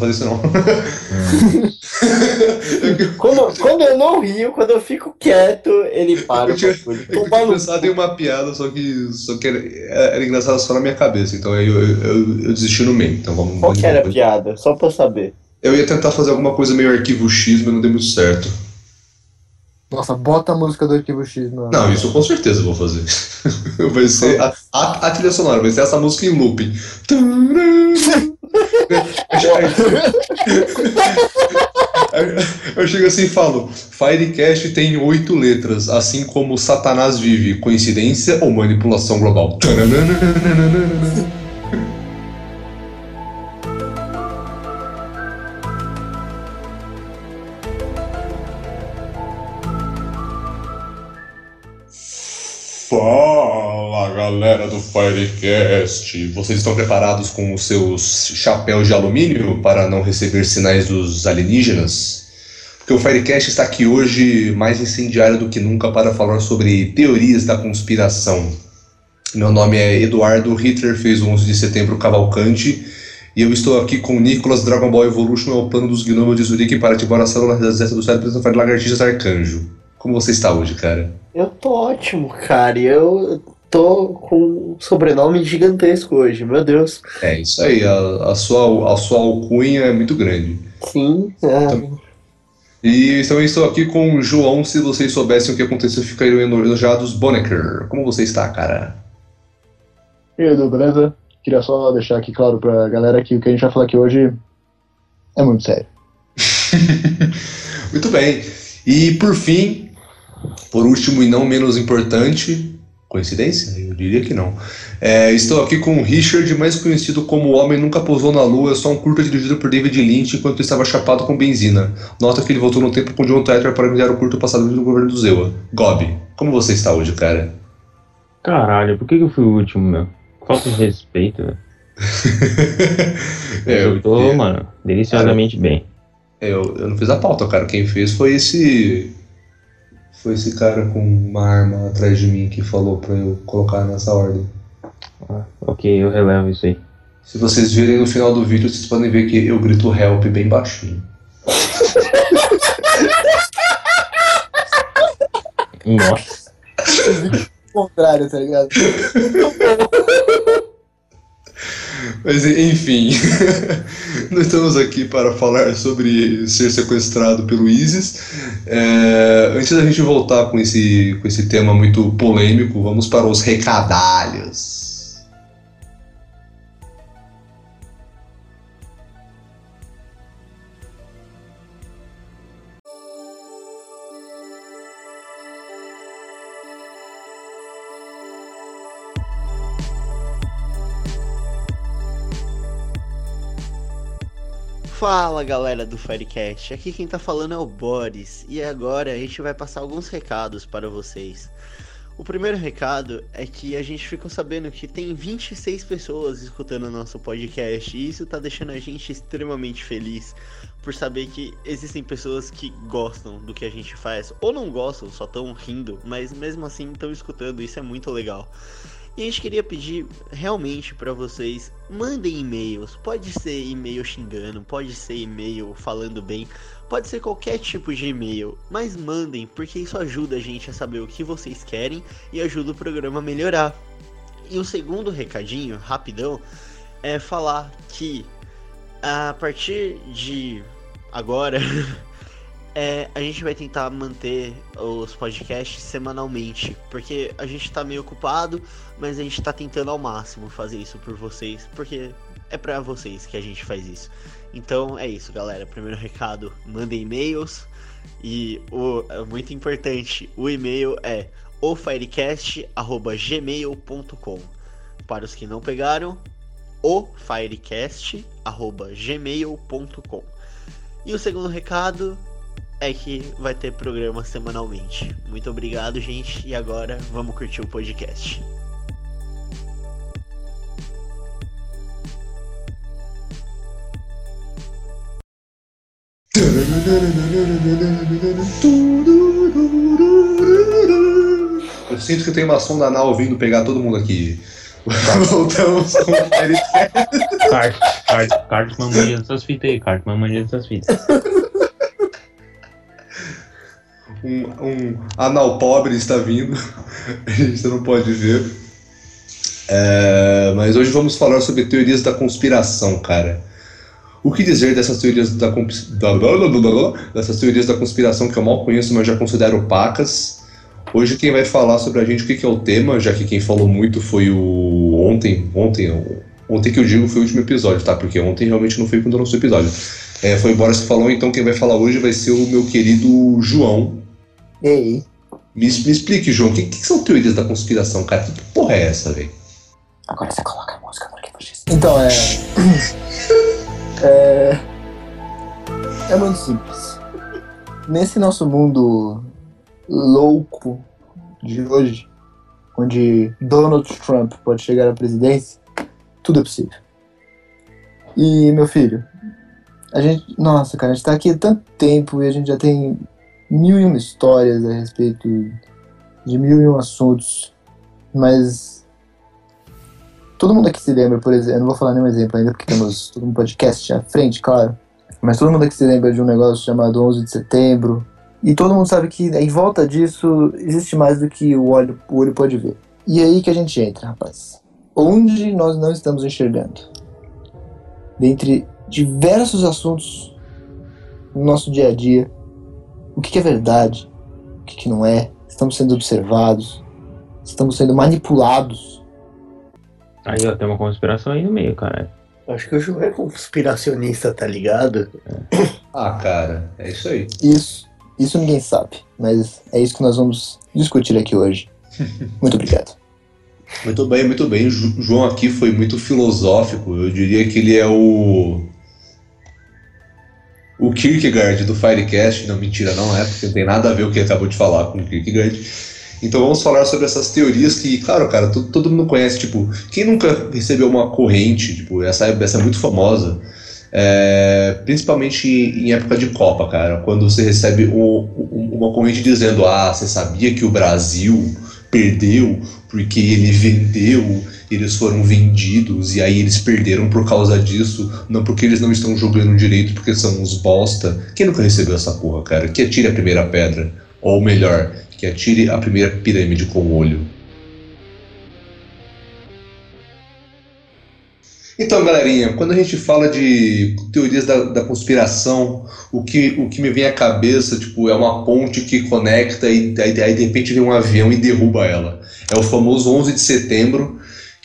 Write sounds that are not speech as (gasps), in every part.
fazer isso não. (laughs) quando, quando eu não rio, quando eu fico quieto, ele para. Eu tinha, eu tinha pensado em uma piada, só que, só que era, era engraçada só na minha cabeça, então eu, eu, eu, eu desisti no meio. Então vamos, Qual que era a piada? Só pra saber. Eu ia tentar fazer alguma coisa meio arquivo X, mas não deu muito certo. Nossa, bota a música do arquivo X. Não, não isso com certeza eu vou fazer. (laughs) vai ser a, a, a, trilha sonora, vai ser essa música em looping. eu chego assim e falo: Firecast tem oito letras, assim como Satanás vive. Coincidência ou manipulação global? Galera do Firecast! Vocês estão preparados com os seus chapéus de alumínio para não receber sinais dos alienígenas? Porque o Firecast está aqui hoje mais incendiário do que nunca para falar sobre teorias da conspiração. Meu nome é Eduardo, Hitler fez o 11 de setembro Cavalcante e eu estou aqui com Nicolas Dragon Ball Evolution, é o plano dos gnomos de Zurique para ativar a célula da do cérebro para lagartixas arcanjo. Como você está hoje, cara? Eu tô ótimo, cara. Eu tô com um sobrenome gigantesco hoje, meu Deus. É, isso aí. A, a, sua, a sua alcunha é muito grande. Sim, é. Então, e então eu estou aqui com o João. Se vocês soubessem o que aconteceu, ficariam enojados. Bonecker, como você está, cara? E aí, Edu, beleza? Queria só deixar aqui claro pra galera que o que a gente vai falar aqui hoje é muito sério. (laughs) muito bem. E por fim, por último e não menos importante, coincidência? Eu diria que não. É, estou aqui com o Richard, mais conhecido como O Homem Nunca Pousou na Lua, só um curta dirigido por David Lynch enquanto estava chapado com benzina. Nota que ele voltou no tempo com John Titor para enviar o curto passado do governo do Zewa. Gob, como você está hoje, cara? Caralho, por que, eu fui o último, meu? Falta de respeito, velho. (laughs) é, eu tô, é, mano, deliciosamente cara, bem. Eu, eu não fiz a pauta, cara. Quem fez foi esse foi esse cara com uma arma atrás de mim que falou pra eu colocar nessa ordem. Ah, ok, eu relevo isso aí. Se vocês virem no final do vídeo, vocês podem ver que eu grito help bem baixinho. (laughs) Nossa. contrário, tá ligado? (laughs) Mas enfim, (laughs) nós estamos aqui para falar sobre ser sequestrado pelo ISIS. É, antes da gente voltar com esse, com esse tema muito polêmico, vamos para os recadalhos. Fala galera do Firecast, aqui quem tá falando é o Boris. E agora a gente vai passar alguns recados para vocês. O primeiro recado é que a gente ficou sabendo que tem 26 pessoas escutando o nosso podcast. E isso tá deixando a gente extremamente feliz por saber que existem pessoas que gostam do que a gente faz. Ou não gostam, só estão rindo, mas mesmo assim estão escutando, isso é muito legal. E a gente queria pedir realmente para vocês, mandem e-mails. Pode ser e-mail xingando, pode ser e-mail falando bem, pode ser qualquer tipo de e-mail, mas mandem, porque isso ajuda a gente a saber o que vocês querem e ajuda o programa a melhorar. E o segundo recadinho, rapidão, é falar que a partir de agora (laughs) É, a gente vai tentar manter os podcasts semanalmente, porque a gente tá meio ocupado, mas a gente tá tentando ao máximo fazer isso por vocês, porque é para vocês que a gente faz isso. Então é isso, galera. Primeiro recado, mandem e-mails e o é muito importante, o e-mail é ofirecast@gmail.com. Para os que não pegaram, ofirecast@gmail.com. E o segundo recado é que vai ter programa semanalmente. Muito obrigado, gente, e agora vamos curtir o podcast. Eu sinto que tem uma sonda anal vindo pegar todo mundo aqui. (laughs) Voltamos com o. Cart, cart, Cartman manjando suas fitas aí, Cartman manjando suas fitas. Um, um anal pobre está vindo. (laughs) A gente não pode ver. É, mas hoje vamos falar sobre teorias da conspiração, cara. O que dizer dessas teorias da, da- da- dessas teorias da conspiração que eu mal conheço, mas já considero pacas? Hoje quem vai falar sobre a gente o que, que é o tema, já que quem falou muito foi o ontem, ontem, ontem que eu digo foi o último episódio, tá? Porque ontem realmente não foi quando o episódio. É, foi Boris que falou, então quem vai falar hoje vai ser o meu querido João. E aí? Me, me explique, João, o que, que são teorias da conspiração, cara? Que porra é essa, velho? Agora você coloca a música porque fascista. Então, é. é. É muito simples. Nesse nosso mundo louco de hoje, onde Donald Trump pode chegar à presidência, tudo é possível. E, meu filho, a gente. Nossa, cara, a gente tá aqui há tanto tempo e a gente já tem mil e uma histórias a respeito de mil e um assuntos, mas Todo mundo aqui se lembra, por exemplo, eu não vou falar nenhum exemplo ainda porque temos (laughs) todo um podcast à frente, claro. Mas todo mundo aqui se lembra de um negócio chamado 11 de setembro. E todo mundo sabe que em volta disso existe mais do que o olho, o olho pode ver. E é aí que a gente entra, rapaz. Onde nós não estamos enxergando? Dentre diversos assuntos no nosso dia a dia, o que é verdade? O que não é? Estamos sendo observados? Estamos sendo manipulados? Aí, ó, tem uma conspiração aí no meio, cara. Acho que o João é conspiracionista, tá ligado? Ah, cara, é isso aí. Isso, isso ninguém sabe, mas é isso que nós vamos discutir aqui hoje. (laughs) Muito obrigado. Muito bem, muito bem. O João aqui foi muito filosófico. Eu diria que ele é o. O Kierkegaard do Firecast. Não, mentira, não é, porque não tem nada a ver o que acabou de falar com o Kierkegaard. Então vamos falar sobre essas teorias que, claro, cara, todo, todo mundo conhece. Tipo, quem nunca recebeu uma corrente? Tipo, essa, essa é muito famosa. É, principalmente em época de Copa, cara. Quando você recebe uma corrente dizendo: Ah, você sabia que o Brasil perdeu porque ele vendeu, eles foram vendidos e aí eles perderam por causa disso, não porque eles não estão jogando direito, porque são uns bosta. Quem nunca recebeu essa porra, cara? Que atire a primeira pedra. Ou melhor, que atire a primeira pirâmide com o olho. Então, galerinha, quando a gente fala de teorias da, da conspiração, o que, o que me vem à cabeça tipo, é uma ponte que conecta e aí, de repente vem um avião e derruba ela. É o famoso 11 de setembro,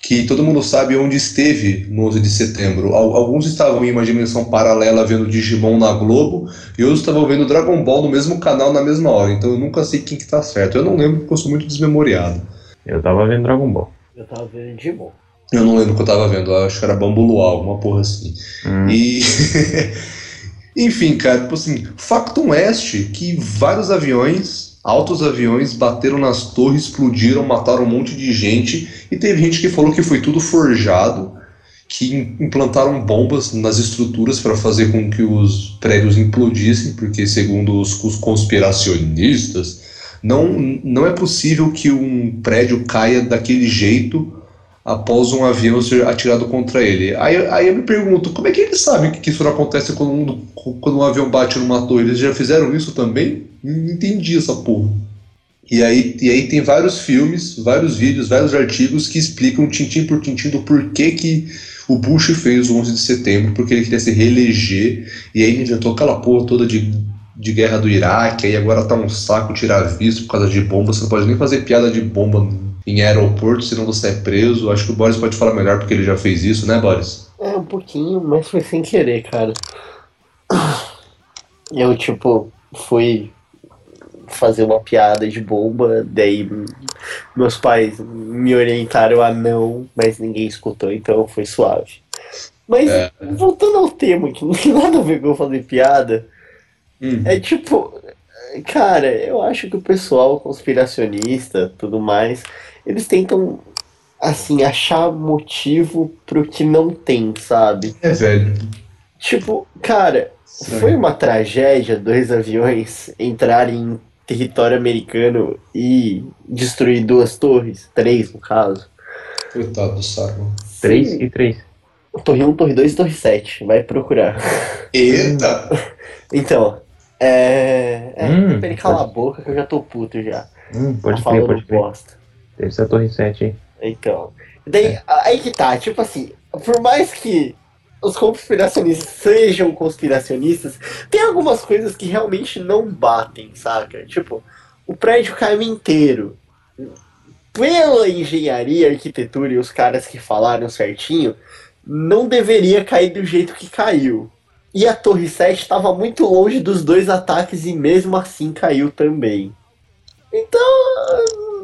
que todo mundo sabe onde esteve no 11 de setembro. Al- Alguns estavam em uma dimensão paralela vendo Digimon na Globo, e outros estavam vendo Dragon Ball no mesmo canal na mesma hora. Então eu nunca sei quem que tá certo. Eu não lembro porque eu sou muito desmemoriado. Eu tava vendo Dragon Ball. Eu tava vendo bom. Eu não lembro o que eu tava vendo, eu acho que era Bambu Luau, alguma porra assim. Hum. E. (laughs) Enfim, cara, tipo assim, factum est que vários aviões, altos aviões, bateram nas torres, explodiram, mataram um monte de gente, e teve gente que falou que foi tudo forjado, que im- implantaram bombas nas estruturas para fazer com que os prédios implodissem, porque segundo os, os conspiracionistas, não, não é possível que um prédio caia daquele jeito após um avião ser atirado contra ele. Aí, aí eu me pergunto, como é que eles sabem que isso não acontece quando um, quando um avião bate numa torre? Eles já fizeram isso também? Não entendi essa porra. E aí, e aí tem vários filmes, vários vídeos, vários artigos que explicam tintim por tintim do porquê que o Bush fez o 11 de setembro, porque ele queria se reeleger, e aí ele inventou aquela porra toda de, de guerra do Iraque, aí agora tá um saco tirar visto por causa de bomba, você não pode nem fazer piada de bomba em aeroporto, senão você é preso. Acho que o Boris pode falar melhor porque ele já fez isso, né, Boris? É, um pouquinho, mas foi sem querer, cara. Eu, tipo, fui fazer uma piada de bomba, daí meus pais me orientaram a não, mas ninguém escutou, então foi suave. Mas, É. voltando ao tema, que não tem nada a ver com eu fazer piada, Hum. é tipo, cara, eu acho que o pessoal conspiracionista, tudo mais, eles tentam, assim, achar motivo pro que não tem, sabe? É, velho. Tipo, cara, Estranho. foi uma tragédia dois aviões entrarem em território americano e destruir duas torres, três no caso. Coitado do Sargon. 3 e 3. Torre 1, Torre 2 e Torre 7. Vai procurar. Eita! (laughs) Então, é. É, Hum, pra ele calar pode- a boca que eu já tô puto já. Hum, pode tá crer, pode crer. bosta. Deve ser a torre 7 aí. Então. Daí, aí que tá, tipo assim, por mais que os conspiracionistas sejam conspiracionistas, tem algumas coisas que realmente não batem, saca? Tipo, o prédio caiu inteiro. Pela engenharia, arquitetura e os caras que falaram certinho, não deveria cair do jeito que caiu. E a Torre 7 estava muito longe dos dois ataques e mesmo assim caiu também. Então,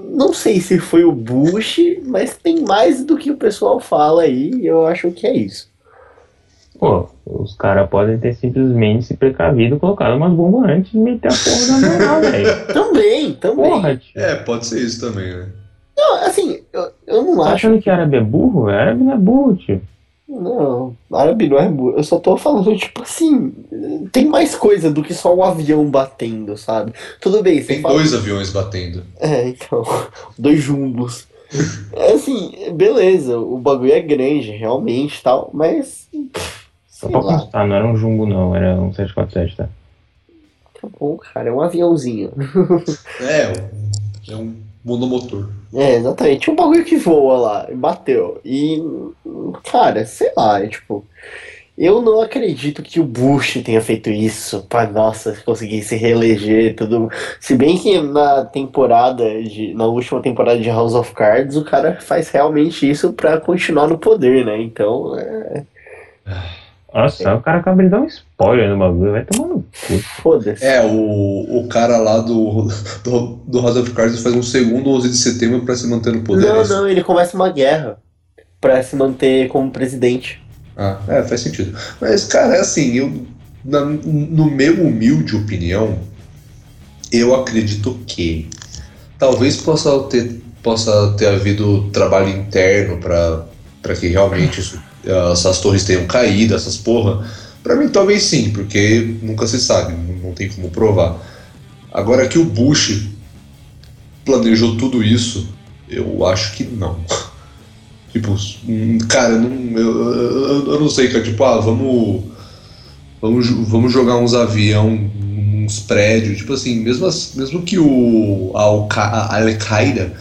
não sei se foi o Bush, mas tem mais do que o pessoal fala aí, e eu acho que é isso. Pô, os caras podem ter simplesmente se precavido, colocado umas bombas antes e meter a porra da moral, (laughs) velho. Também, também. Porra, tio. É, pode ser isso também, né? Não, assim, eu, eu não Tá acho. achando que árabe é burro? Árabe não é burro, tio. Não, árabe não é burro. Eu só tô falando, tipo assim, tem mais coisa do que só um avião batendo, sabe? Tudo bem, você Tem fala. dois aviões batendo. É, então, (laughs) dois jumbos. É assim, beleza, o bagulho é grande, realmente e tal, mas. pff, Só pra lá, constar, não era um jumbo não, era um 747, tá? tá bom, cara, é um aviãozinho. (laughs) É, é um monomotor. É, exatamente. Tinha um bagulho que voa lá, bateu. E, cara, sei lá, é tipo. Eu não acredito que o Bush tenha feito isso pra, nossa, conseguir se reeleger e tudo. Se bem que na temporada de. Na última temporada de House of Cards, o cara faz realmente isso pra continuar no poder, né? Então, é, Nossa, o cara acaba de dar um spoiler no bagulho, vai tomar no cu. foda-se. É, o, o cara lá do, do, do House of Cards faz um segundo 11 de setembro pra se manter no poder. é Não, isso? não, ele começa uma guerra pra se manter como presidente. Ah, é, faz sentido. Mas, cara, é assim, eu, na- no meu humilde opinião, eu acredito que talvez possa ter, possa ter havido trabalho interno para que realmente isso- essas torres tenham caído, essas porra. Pra mim, talvez sim, porque nunca se sabe, não, tem como provar. Agora que o Bush planejou tudo isso, eu acho que não. (laughs) Tipo, hum, cara, não, eu, eu, eu não sei, cara. Tipo, ah, vamos. Vamos, vamos jogar uns avião, uns prédios. Tipo assim, mesmo, mesmo que o a Al-Qaeda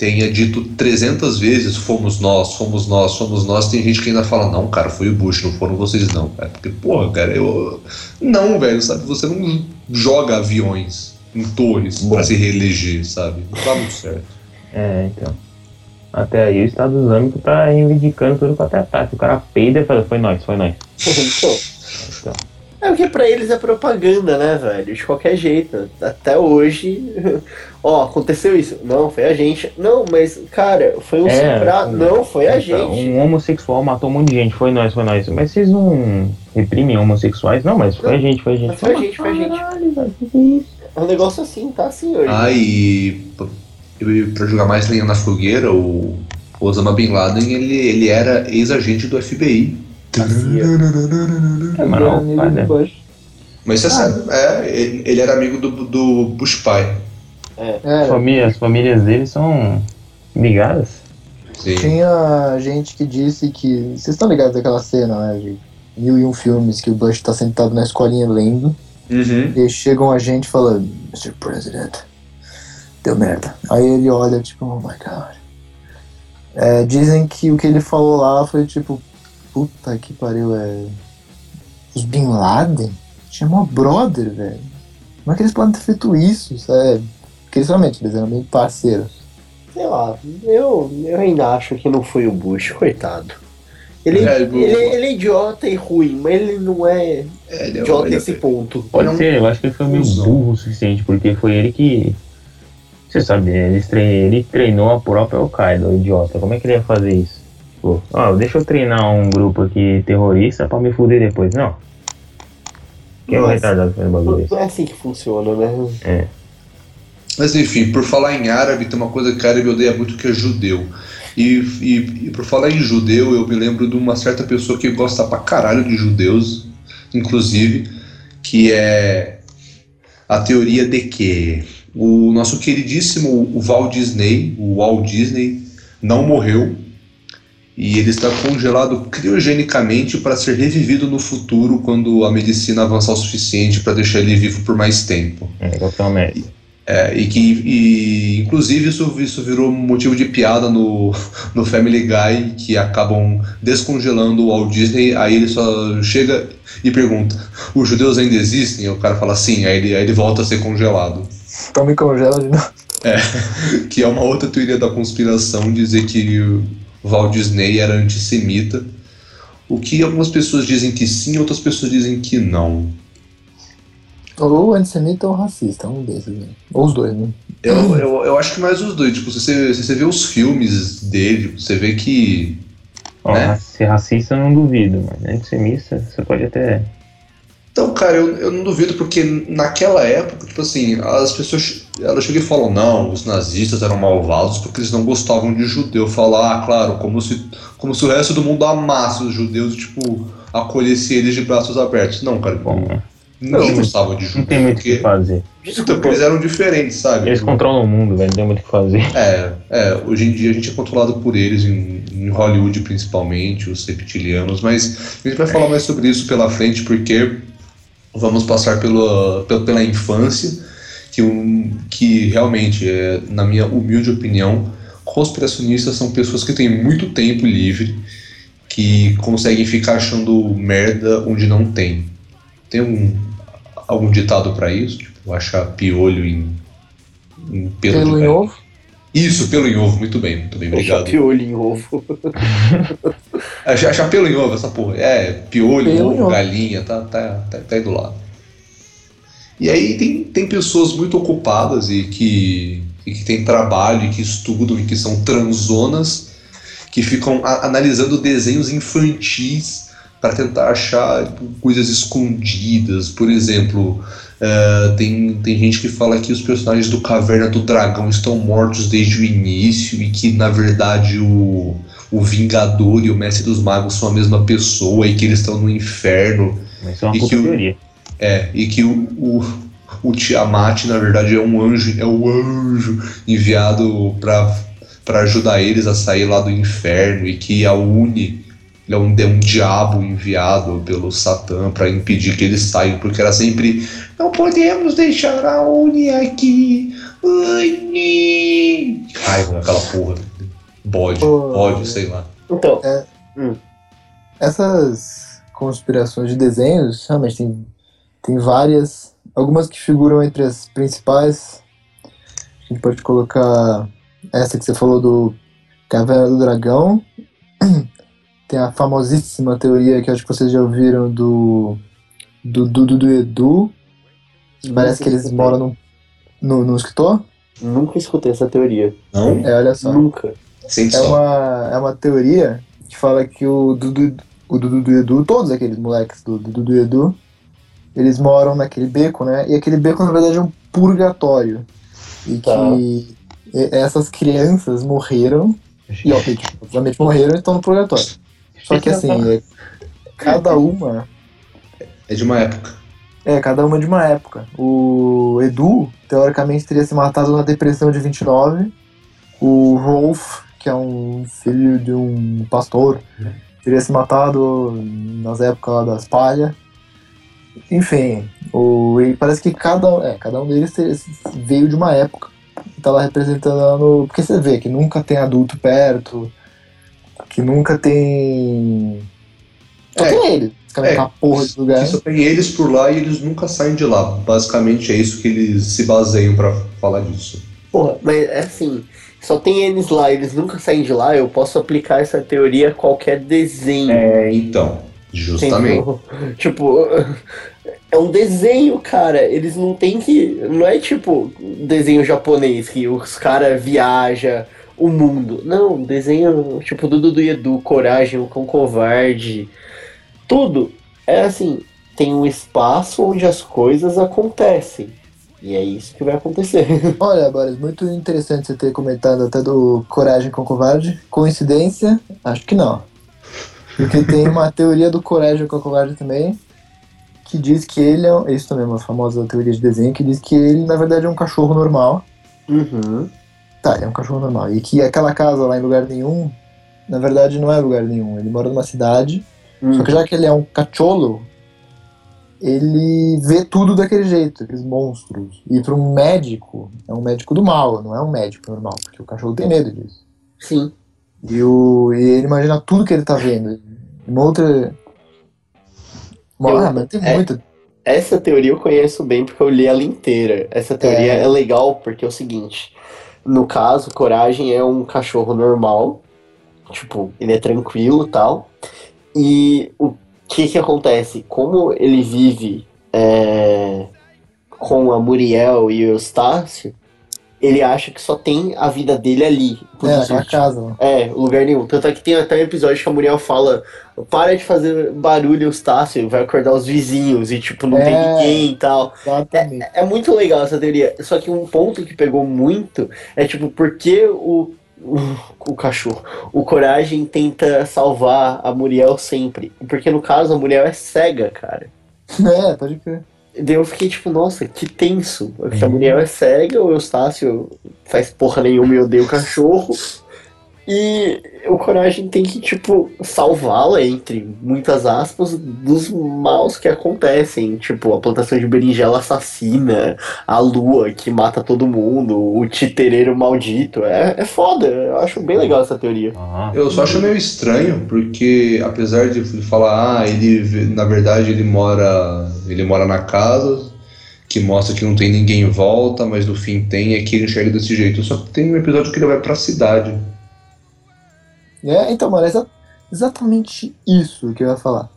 tenha dito 300 vezes fomos nós, fomos nós, fomos nós, tem gente que ainda fala, não, cara, foi o Bush, não foram vocês não, cara. Porque, porra, cara, eu. Não, velho, sabe? Você não joga aviões em torres Bom. pra se reeleger, sabe? Não tá muito certo. É, então. Até aí o Estado Islâmico tá reivindicando tudo quanto é ataque. O cara peida e fala, foi nós, foi nós. (laughs) Então. Então. É porque pra eles é propaganda, né, velho? De qualquer jeito. Até hoje. (laughs) Ó, aconteceu isso. Não, foi a gente. Não, mas, cara, foi um É, um- Não, foi a gente. Um homossexual matou um monte de gente, foi nós, foi nós. Mas vocês não reprimem homossexuais? Não, mas foi a gente, foi a gente. Foi a gente, foi a gente. Caralho, velho, que que é isso? É um negócio assim, tá assim hoje. Ah, e e pra jogar mais lenha na fogueira, o Osama Bin Laden, ele, ele era ex-agente do FBI. É, pai, né? Mas você sabe, é, ele, era amigo do, do Bush pai. É, Família, as famílias dele são ligadas. Sim. tinha gente que disse que. Vocês estão ligados daquela cena, né? De mil e um filmes que o Bush tá sentado na escolinha lendo. Uhum. E aí chegam a gente falando, Mr. President, deu merda. Aí ele olha, tipo, oh my god. É, dizem que o que ele falou lá foi tipo, puta que pariu, é. Os Bin Laden? Tinha mó brother, velho. Como é que eles podem ter feito isso, sabe? Porque eles realmente, eles eram meio parceiros. Sei lá, eu, eu ainda acho que não foi o Bush, coitado. Ele, É, ele, ele é idiota e ruim, mas ele não é É, ele é- idiota é- nesse ponto. Pode Não. ser, eu acho que ele foi meio burro o suficiente, porque foi ele que. Você sabe, ele, ele treinou a própria Al-Qaeda, o idiota. Como é que ele ia fazer isso? Pô, ó, deixa eu treinar um grupo aqui terrorista pra me fuder depois. Não. Quem é o retardado fazendo bagulho Não é assim que funciona, né? Mas enfim, por falar em árabe, tem uma coisa que árabe odeia muito que é judeu. E, e, e por falar em judeu, eu me lembro de uma certa pessoa que gosta pra caralho de judeus, inclusive, que é a teoria de que o nosso queridíssimo o Walt Disney, o Walt Disney, não morreu e ele está congelado criogenicamente para ser revivido no futuro quando a medicina avançar o suficiente para deixar ele vivo por mais tempo. É, Capitão América. É, e que, e, inclusive, isso, isso virou motivo de piada no, (laughs) no Family Guy, que acabam descongelando o Walt Disney. Aí ele só chega e pergunta: Os judeus ainda existem? E o cara fala sim, aí ele, aí ele volta a ser congelado. Então me congela de novo. (laughs) Que é uma outra teoria da conspiração dizer que Walt Disney era antissemita. O que algumas pessoas dizem que sim, outras pessoas dizem que não. Ou antissemita ou racista, um desses. Né? Ou os dois, né? Eu, eu, eu acho que mais os dois. Tipo, se você, se você vê os filmes dele, você vê que. Ó, Né? Ser racista eu não duvido, mas antissemita você pode até. Então, cara, eu, eu não duvido, porque naquela época, tipo assim, as pessoas. Elas chegam e falam, não, os nazistas eram malvados porque eles não gostavam de judeu. Falar, ah, claro, como se, como se o resto do mundo amasse os judeus, tipo, acolhesse eles de braços abertos. Não, cara, Bom, né? ninguém não, gostava de não judeu. tem muito o que fazer. então, eles eram diferentes, sabe? Eles controlam o mundo, velho, não tem muito o que fazer. É, é, hoje em dia a gente é controlado por eles, em, em Hollywood principalmente, os reptilianos, mas a gente vai falar mais sobre isso pela frente, porque vamos passar pela, pela, infância, que, um, que realmente, é, na minha humilde opinião, conspiracionistas são pessoas que têm muito tempo livre, que conseguem ficar achando merda onde não tem. Tem um, algum ditado pra isso? Tipo, achar piolho em, em pelo, de Pelo em galinha. ovo. Isso, pelo em ovo, muito bem, muito bem, obrigado. Piolho em ovo. (laughs) Achar, pelo em ovo, essa porra. É, piolho, em ovo, galinha, tá, tá, tá, tá aí do lado. E aí tem, tem pessoas muito ocupadas e que, e que têm trabalho e que estudam e que são transonas que ficam a- analisando desenhos infantis para tentar achar coisas escondidas. Por exemplo, eh, tem, tem gente que fala que os personagens do Caverna do Dragão estão mortos desde o início e que, na verdade, o, o Vingador e o Mestre dos Magos são a mesma pessoa e que eles estão no inferno. Isso é uma E que o-. É, e que o, o, o Tiamat, na verdade, é um anjo, é o anjo enviado para ajudar eles a sair lá do inferno e que a Uni ele é um, é um diabo enviado pelo Satã para impedir que eles saiam, porque era sempre não podemos deixar a Uni aqui. Uni! Raiva aquela porra. Bode, Oh. bode, sei lá. Então, Essas conspirações de desenhos, realmente tem, tem várias. Algumas que figuram entre as principais. A gente pode colocar essa que você falou do Caverna do Dragão. (clears throat) Tem a famosíssima teoria que eu acho que vocês já ouviram do do Dudu do Edu. Parece que eles moram no, no, no escritor. Nunca escutei essa teoria. Não? É, olha só. Nunca. É uma, é uma teoria que fala que o Dudu, o Dudu do Edu, todos aqueles moleques do Dudu do Edu, eles moram naquele beco, né? E aquele beco, na verdade, é um purgatório. E Tá. que essas crianças morreram, e (laughs) obviamente, obviamente morreram e estão no purgatório. Só que assim, é- cada uma É de uma época. é, cada uma de uma época. O Edu, teoricamente, teria se matado na depressão de 29. O Rolf, que é um filho de um pastor, teria se matado nas épocas lá das palhas. Enfim, o, e parece que cada, é, cada um deles veio de uma época. E tá lá representando. Porque você vê que nunca tem adulto perto, que nunca tem. Só É, tem ele, é, na porra de lugar. Só tem eles por lá e eles nunca saem de lá. Basicamente é isso que eles se baseiam pra falar disso. Porra, mas é assim, só tem eles lá, eles nunca saem de lá, eu posso aplicar essa teoria a qualquer desenho. É, então. Justamente. Entendeu? (laughs) Tipo, é um desenho, cara. Eles não tem que. Não é tipo desenho japonês que os caras viajam o mundo. Não, desenho tipo do Dudu e Edu, Coragem, o Cão Covarde. Tudo é assim: tem um espaço onde as coisas acontecem. E é isso que vai acontecer. (laughs) Olha, Boris, muito interessante você ter comentado até do Coragem com Covarde. Coincidência? Acho que não. Porque tem uma (laughs) teoria do Coragem com Covarde também, que diz que ele é. um- Isso também é uma famosa teoria de desenho, que diz que ele, na verdade, é um cachorro normal. Uhum. Tá, é um cachorro normal. E que aquela casa lá em lugar nenhum, na verdade não é lugar nenhum. Ele mora numa cidade, Hum. só que já que ele é um cachorro, ele vê tudo daquele jeito, aqueles monstros. E para um médico, é um médico do mal, não é um médico normal, porque o cachorro tem medo disso. Sim. E, o, e ele imagina tudo que ele tá vendo. Uma outra. Uma, Eu- ah, mas tem é. muita. Essa teoria eu conheço bem porque eu li ela inteira. Essa teoria É. é, legal porque é o seguinte: no caso, Coragem é um cachorro normal, tipo, ele é tranquilo tal. E o que que acontece? Como ele vive é, com a Muriel e o Eustácio, ele acha que só tem a vida dele ali. É, isso, aquela casa lá. é, lugar nenhum. Tanto é que tem até um episódio que a Muriel fala: para de fazer barulho, Eustácio, vai acordar os vizinhos e, tipo, não tem É. ninguém e tal. Exatamente. É muito legal essa teoria. Só que um ponto que pegou muito é, tipo, por que o, o, o cachorro, o Coragem tenta salvar a Muriel sempre? Porque no caso a Muriel é cega, cara. (laughs) É, pode crer. Daí eu fiquei tipo, nossa, que tenso. A Muriel é cega, o Eustácio faz porra nenhuma e odeia o cachorro. E o Coragem tem que, tipo, salvá-la, entre muitas aspas, dos maus que acontecem. Tipo, a plantação de berinjela assassina, a lua que mata todo mundo, o titereiro maldito. É, é foda, eu acho bem legal essa teoria. Ah, Eu só acho meio estranho, porque apesar de falar, ah, ele na verdade ele mora. ele mora na casa, que mostra que não tem ninguém em volta, mas no fim tem, é que ele enxerga desse jeito. Só que tem um episódio que ele vai pra cidade. É, então, mano, é exa- exatamente isso que eu ia falar.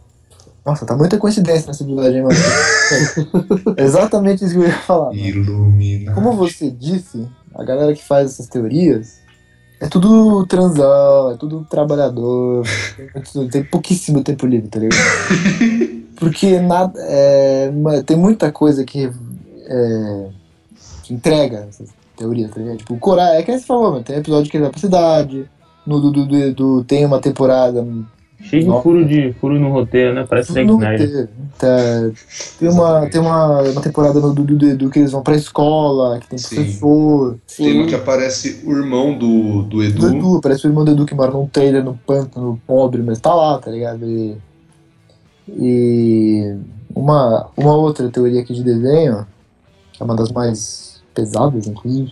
Nossa, tá muita coincidência nessa dublagem, mano. (laughs) É exatamente isso que eu ia falar. Ilumina. Como você disse, a galera que faz essas teorias é tudo transão, é tudo trabalhador, tem muito- tem pouquíssimo tempo livre, tá ligado? (laughs) Porque nada, é, tem muita coisa que, é, que entrega essas teorias, tá ligado? Tipo, o Coragem, é que você falou, mano, tem episódio que ele vai pra cidade, no do, do, do- do- tem uma temporada cheio de furo, de furo no roteiro, né? Parece Zack Snyder. Tá, tem uma, tem uma, uma temporada no do, do, do, do que eles vão pra escola, que tem Sim. professor. Tem uma que aparece o irmão do, do Edu. Do Edu, parece o irmão do Edu que mora num trailer, no pântano, pobre, mas tá lá, tá ligado? E, e uma, uma outra teoria aqui de desenho, que é uma das mais pesadas, inclusive,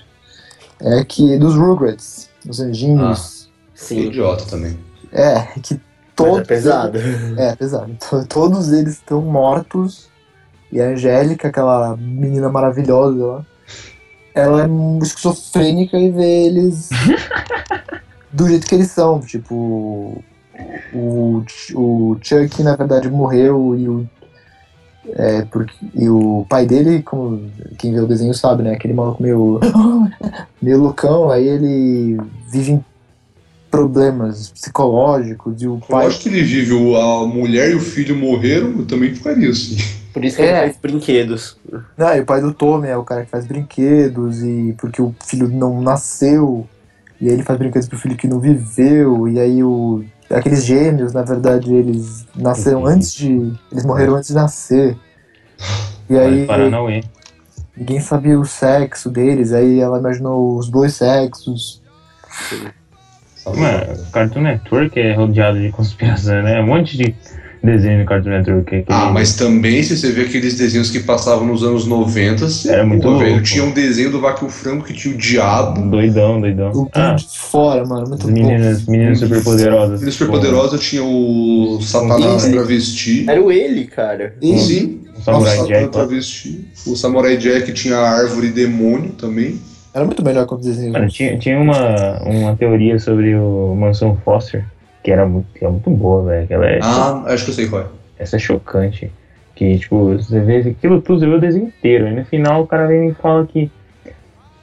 é que dos Rugrats, os anjinhos, Que sim. idiota também. é, que Mas todos... é pesado. É, pesado. To- Todos eles estão mortos. E a Angélica, aquela menina maravilhosa lá, ela é um esquizofrênica e vê eles (laughs) do jeito que eles são. Tipo, o, o Chuck, na verdade, morreu e o. É, porque, e o pai dele, como quem vê o desenho sabe, né? Aquele maluco meio. (gasps) meio loucão, aí ele vive em problemas psicológicos e o Eu pai. acho que ele vive, a mulher e o filho morreram, eu também ficaria assim. (laughs) Por isso que É. ele faz brinquedos. Ah, e o pai do Tommy é o cara que faz brinquedos, e porque o filho não nasceu, e aí ele faz brinquedos pro filho que não viveu, e aí o. Aqueles gêmeos, na verdade, eles nasceram Uhum. antes de. Eles morreram antes de nascer. E aí Paranauê. ninguém sabia o sexo deles, aí ela imaginou os dois sexos. Mano, Cartoon Network é rodeado de conspiração, né? Um monte de desenho do Cartoon Network. é Ah, mas também se você vê aqueles desenhos que passavam nos anos 90, você, Era muito pô, velho, tinha um desenho do Vaca Frango que tinha o diabo. Doidão, doidão. O Ah, de fora, mano, muito as meninas, bom. meninas super poderosas. Ele super poderosa tinha o Satanás Ele- travesti. Era o ele, cara. E- Sim, O Samurai o Jack. Travesti. O Samurai Jack tinha a árvore demônio também. Era muito melhor que os desenhos. Mano, tinha, tinha uma, uma teoria sobre o Mansão Foster, que era muito, que é muito boa, velho. Ela é, Ah, acho que eu sei qual é. Essa é chocante. Que, tipo, você vê aquilo tudo, você vê o desenho inteiro. E no final o cara vem e fala que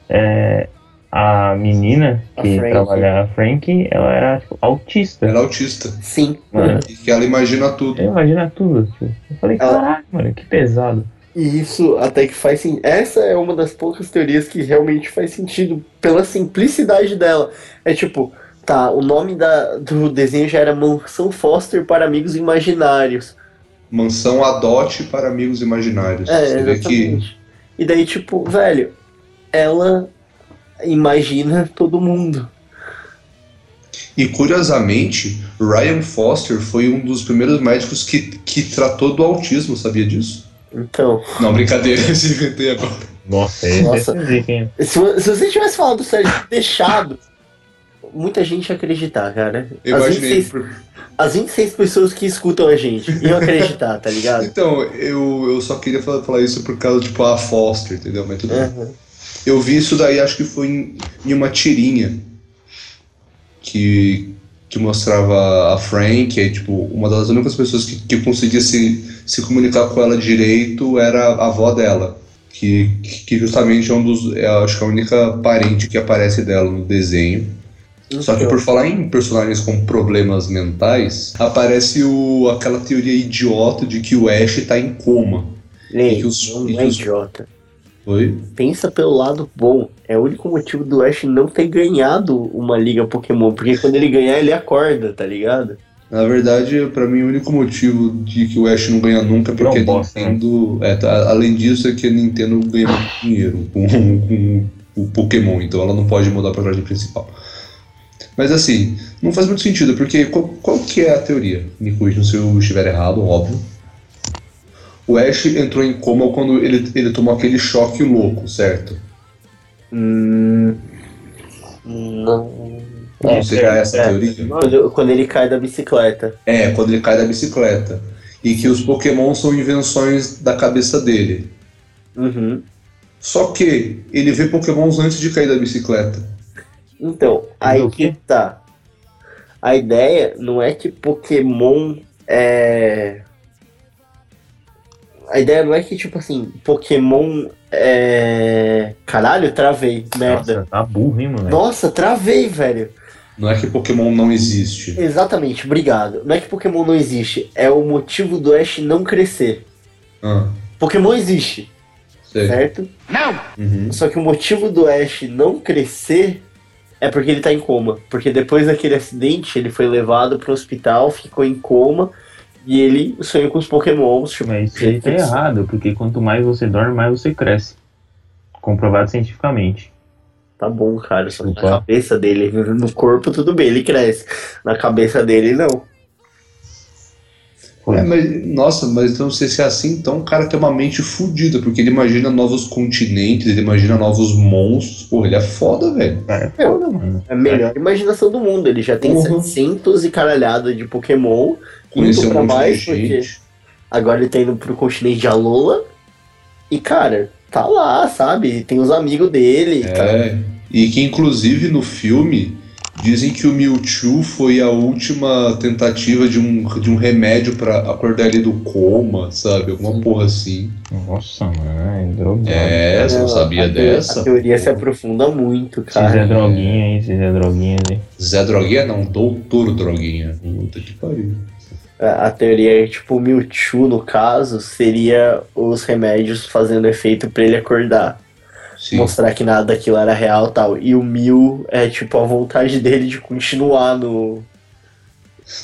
é, a menina A que Frank. trabalha, a Frank, ela era tipo, autista. Ela é autista. Sim. Mano, E que ela imagina tudo. eu imagina tudo. Tipo. Eu falei, Ela- caralho, mano, que pesado. E isso até que faz sentido. Essa é uma das poucas teorias que realmente faz sentido pela simplicidade dela. É tipo, tá, o nome da, do desenho já era Mansão Foster para Amigos Imaginários. Mansão adote para amigos imaginários. É, vê que exatamente. E daí, tipo, velho, ela imagina todo mundo. E curiosamente, Ryan Foster foi um dos primeiros médicos que, que tratou do autismo, sabia disso? Então, Não, brincadeira, esse inventei agora. Nossa, esse Nossa. é se, se você tivesse falado sério, deixado, muita gente ia acreditar, cara. Eu As imaginei. 26, as 26 pessoas que escutam a gente iam acreditar, tá ligado? (laughs) Então, eu, eu só queria falar, falar isso por causa, tipo, a Foster, entendeu? Mas tudo bem. Uhum. Eu vi isso daí, acho que foi em, em uma tirinha que, que mostrava a Frank, aí, tipo, uma das únicas pessoas que, que conseguia se, se comunicar com ela direito era a avó dela. Que, que justamente é um dos. É, acho que é a única parente que aparece dela no desenho. Só que por falar em personagens com problemas mentais, aparece o, aquela teoria idiota de que o Ash tá em coma. E que os- não e é os- idiota. Foi? Pensa pelo lado bom. É o único motivo do Ash não ter ganhado uma liga Pokémon. Porque quando ele ganhar, ele acorda, tá ligado? Na verdade, pra mim, o único motivo de que o Ash não ganha nunca é porque a Não né? Nintendo. É, tá, além disso, é que a Nintendo ganha muito dinheiro com, com o Pokémon, então ela não pode mudar a personagem principal. Mas assim, não faz muito sentido, porque qual, qual que é a teoria? Me corrijam se eu estiver errado, óbvio. O Ash entrou em coma quando ele, ele tomou aquele choque louco, certo? Hum. Não. Não seria essa a é. teoria? Quando, quando ele cai da bicicleta. É, quando ele cai da bicicleta. E que os Pokémon são invenções da cabeça dele. Uhum. Só que ele vê Pokémons antes de cair da bicicleta. Então, aí o que tá. A ideia não é que Pokémon é. A ideia não é que, tipo assim, Pokémon é. Caralho, travei, merda. Nossa, tá burro, hein, moleque? Nossa, travei, velho. Não é que Pokémon não existe. Exatamente, obrigado. Não é que Pokémon não existe, é o motivo do Ash não crescer. Ah, Pokémon existe, sei. certo? Uhum. Só que o motivo do Ash não crescer é porque ele tá em coma. Porque depois daquele acidente, ele foi levado pro hospital, ficou em coma e ele sonhou com os Pokémons. Tipo, Mas isso aí tá errado, porque quanto mais você dorme, mais você cresce. Comprovado cientificamente. Tá bom, cara. Só na cabeça dele, no corpo, tudo bem, ele cresce. Na cabeça dele, não. É, mas, nossa, mas eu não sei se é assim, então o cara tem uma mente fodida, porque ele imagina novos continentes, ele imagina novos monstros. Porra, ele é foda, velho. É foda, mano. É a melhor imaginação do mundo. Ele já tem Uhum. 700 e caralhada de Pokémon. Conheceu Indo um pra monte mais, de porque gente. agora ele tá indo pro continente de Alola. E, cara, tá lá, sabe? Tem os amigos dele. tá- É, e que inclusive no filme dizem que o Mewtwo foi a última tentativa de um, de um remédio pra acordar ele do coma, sabe? Alguma porra assim. Nossa, mano, é drogado. É, você não sabia a, dessa? A teoria se aprofunda muito, Se fizer cara. droguinha aí, se fizer droguinha aí. Zé Droguinha não, Doutor Droguinha. Puta que pariu. A, teoria é tipo o Mewtwo, no caso, seria os remédios fazendo efeito pra ele acordar. Sim. Mostrar que nada daquilo era real e tal. E o Mew é tipo a vontade dele de continuar no,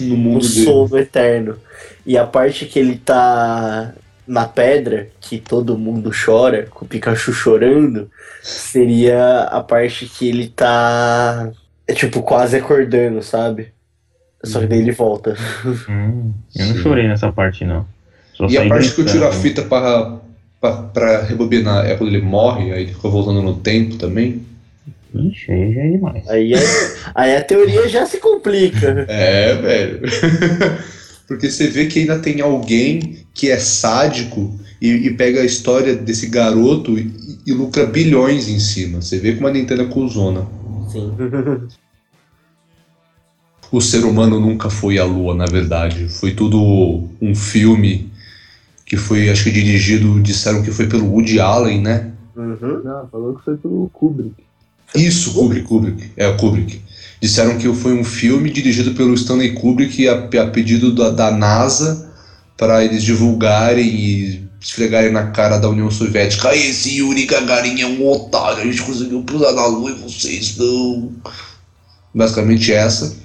No no mundo sono eterno. E a parte que ele tá na pedra, que todo mundo chora, com o Pikachu chorando, seria a parte que ele tá. É tipo, quase acordando, sabe? Só que daí ele volta. Hum, eu não Sim. chorei nessa parte, não. Só E a parte que eu tiro a fita pra, pra, pra rebobinar é quando ele morre, aí ele fica voltando no tempo também. Ixi, aí já é demais. Aí, é- aí a teoria já se complica. É, velho. (laughs) Porque você vê que ainda tem alguém que é sádico e, e pega a história desse garoto e, e lucra bilhões em cima. Você vê como a Nintendo é cuzona. Sim. O ser humano nunca foi à lua, na verdade. Foi tudo um filme que foi, acho que dirigido, disseram que foi pelo Woody Allen, né? Uhum. Não, falou que foi pelo Kubrick. Isso, Kubrick, Kubrick. É, o Kubrick. Disseram que foi um filme dirigido pelo Stanley Kubrick a, a pedido da, da NASA para eles divulgarem e esfregarem na cara da União Soviética. "Ah, Esse Yuri Gagarin é um otário, a gente conseguiu pisar na Lua e vocês não. Basicamente essa.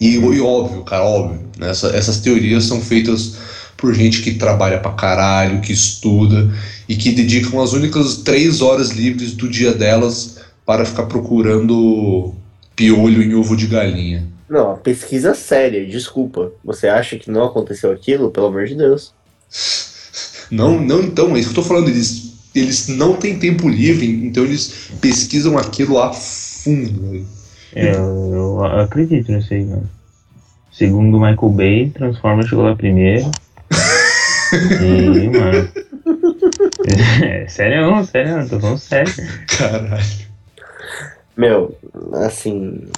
E, e óbvio, cara, óbvio. né, essa- essas teorias são feitas por gente que trabalha pra caralho, que estuda e que dedicam as únicas três horas livres do dia delas para ficar procurando piolho em ovo de galinha. Não, a pesquisa séria, desculpa. Você acha que não aconteceu aquilo? Pelo amor de Deus. Não, não então, é isso que eu tô falando. Eles, eles não têm tempo livre, então eles pesquisam aquilo a fundo. É, eu, eu acredito nisso aí, mano. Segundo Michael Bay, Transformers chegou lá primeiro. e, mano. (laughs) É, sério, sério, tô falando sério. Caralho. Meu, assim.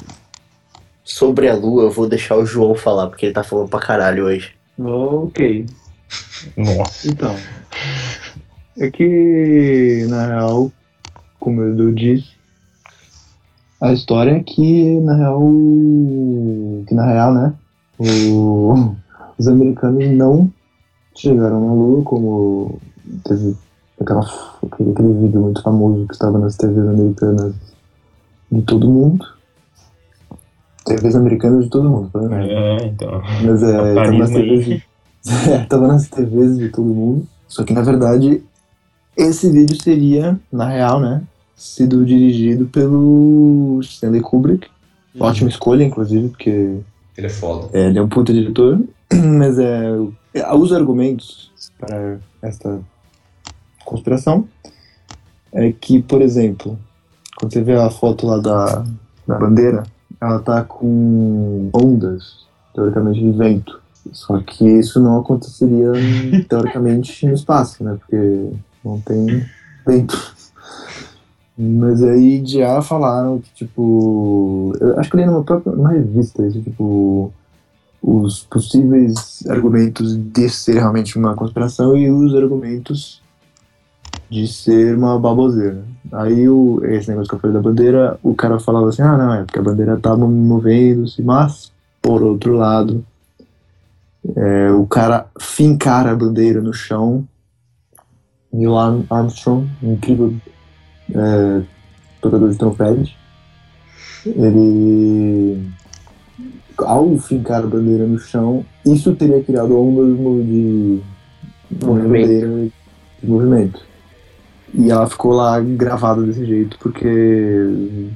Sobre a lua, eu vou deixar o João falar, porque ele tá falando pra caralho hoje. Ok. Nossa. Então. É que, na real, como o Edu disse, a história é que, na real. Que na real, né? o- os americanos não chegaram na Lua, como teve aquela, aquele, aquele vídeo muito famoso que estava nas TVs americanas de todo mundo. TVs americanas de todo mundo, tá vendo? É, então. Mas é, tava nas. TVs de, (laughs) é, nas TVs de todo mundo. Só que na verdade, esse vídeo seria, na real, né? Sido dirigido pelo Stanley Kubrick. Ótima escolha, inclusive, porque Ele é foda. é, ele é um puta diretor. (clears throat) Mas é, é, os argumentos para esta conspiração é que, por exemplo, quando você vê a foto lá da, da bandeira, ela tá com ondas, teoricamente, de vento. Só que isso não aconteceria, (laughs) teoricamente, no espaço, né? Porque não tem vento. Mas aí já falaram que, tipo. Eu acho que eu li numa própria numa revista isso, tipo. Os possíveis argumentos de ser realmente uma conspiração e os argumentos de ser uma baboseira. Aí o, esse negócio que eu falei da bandeira, o cara falava assim, ah não, é porque a bandeira tava movendo-se, mas, por outro lado, é, o cara fincar a bandeira no chão, Neil Arm- Armstrong, incrível é, tocador de trompete, ele, ao fincar a bandeira no chão, isso teria criado ondas de de Movimento. bandeira de movimento. E ela ficou lá gravada desse jeito, porque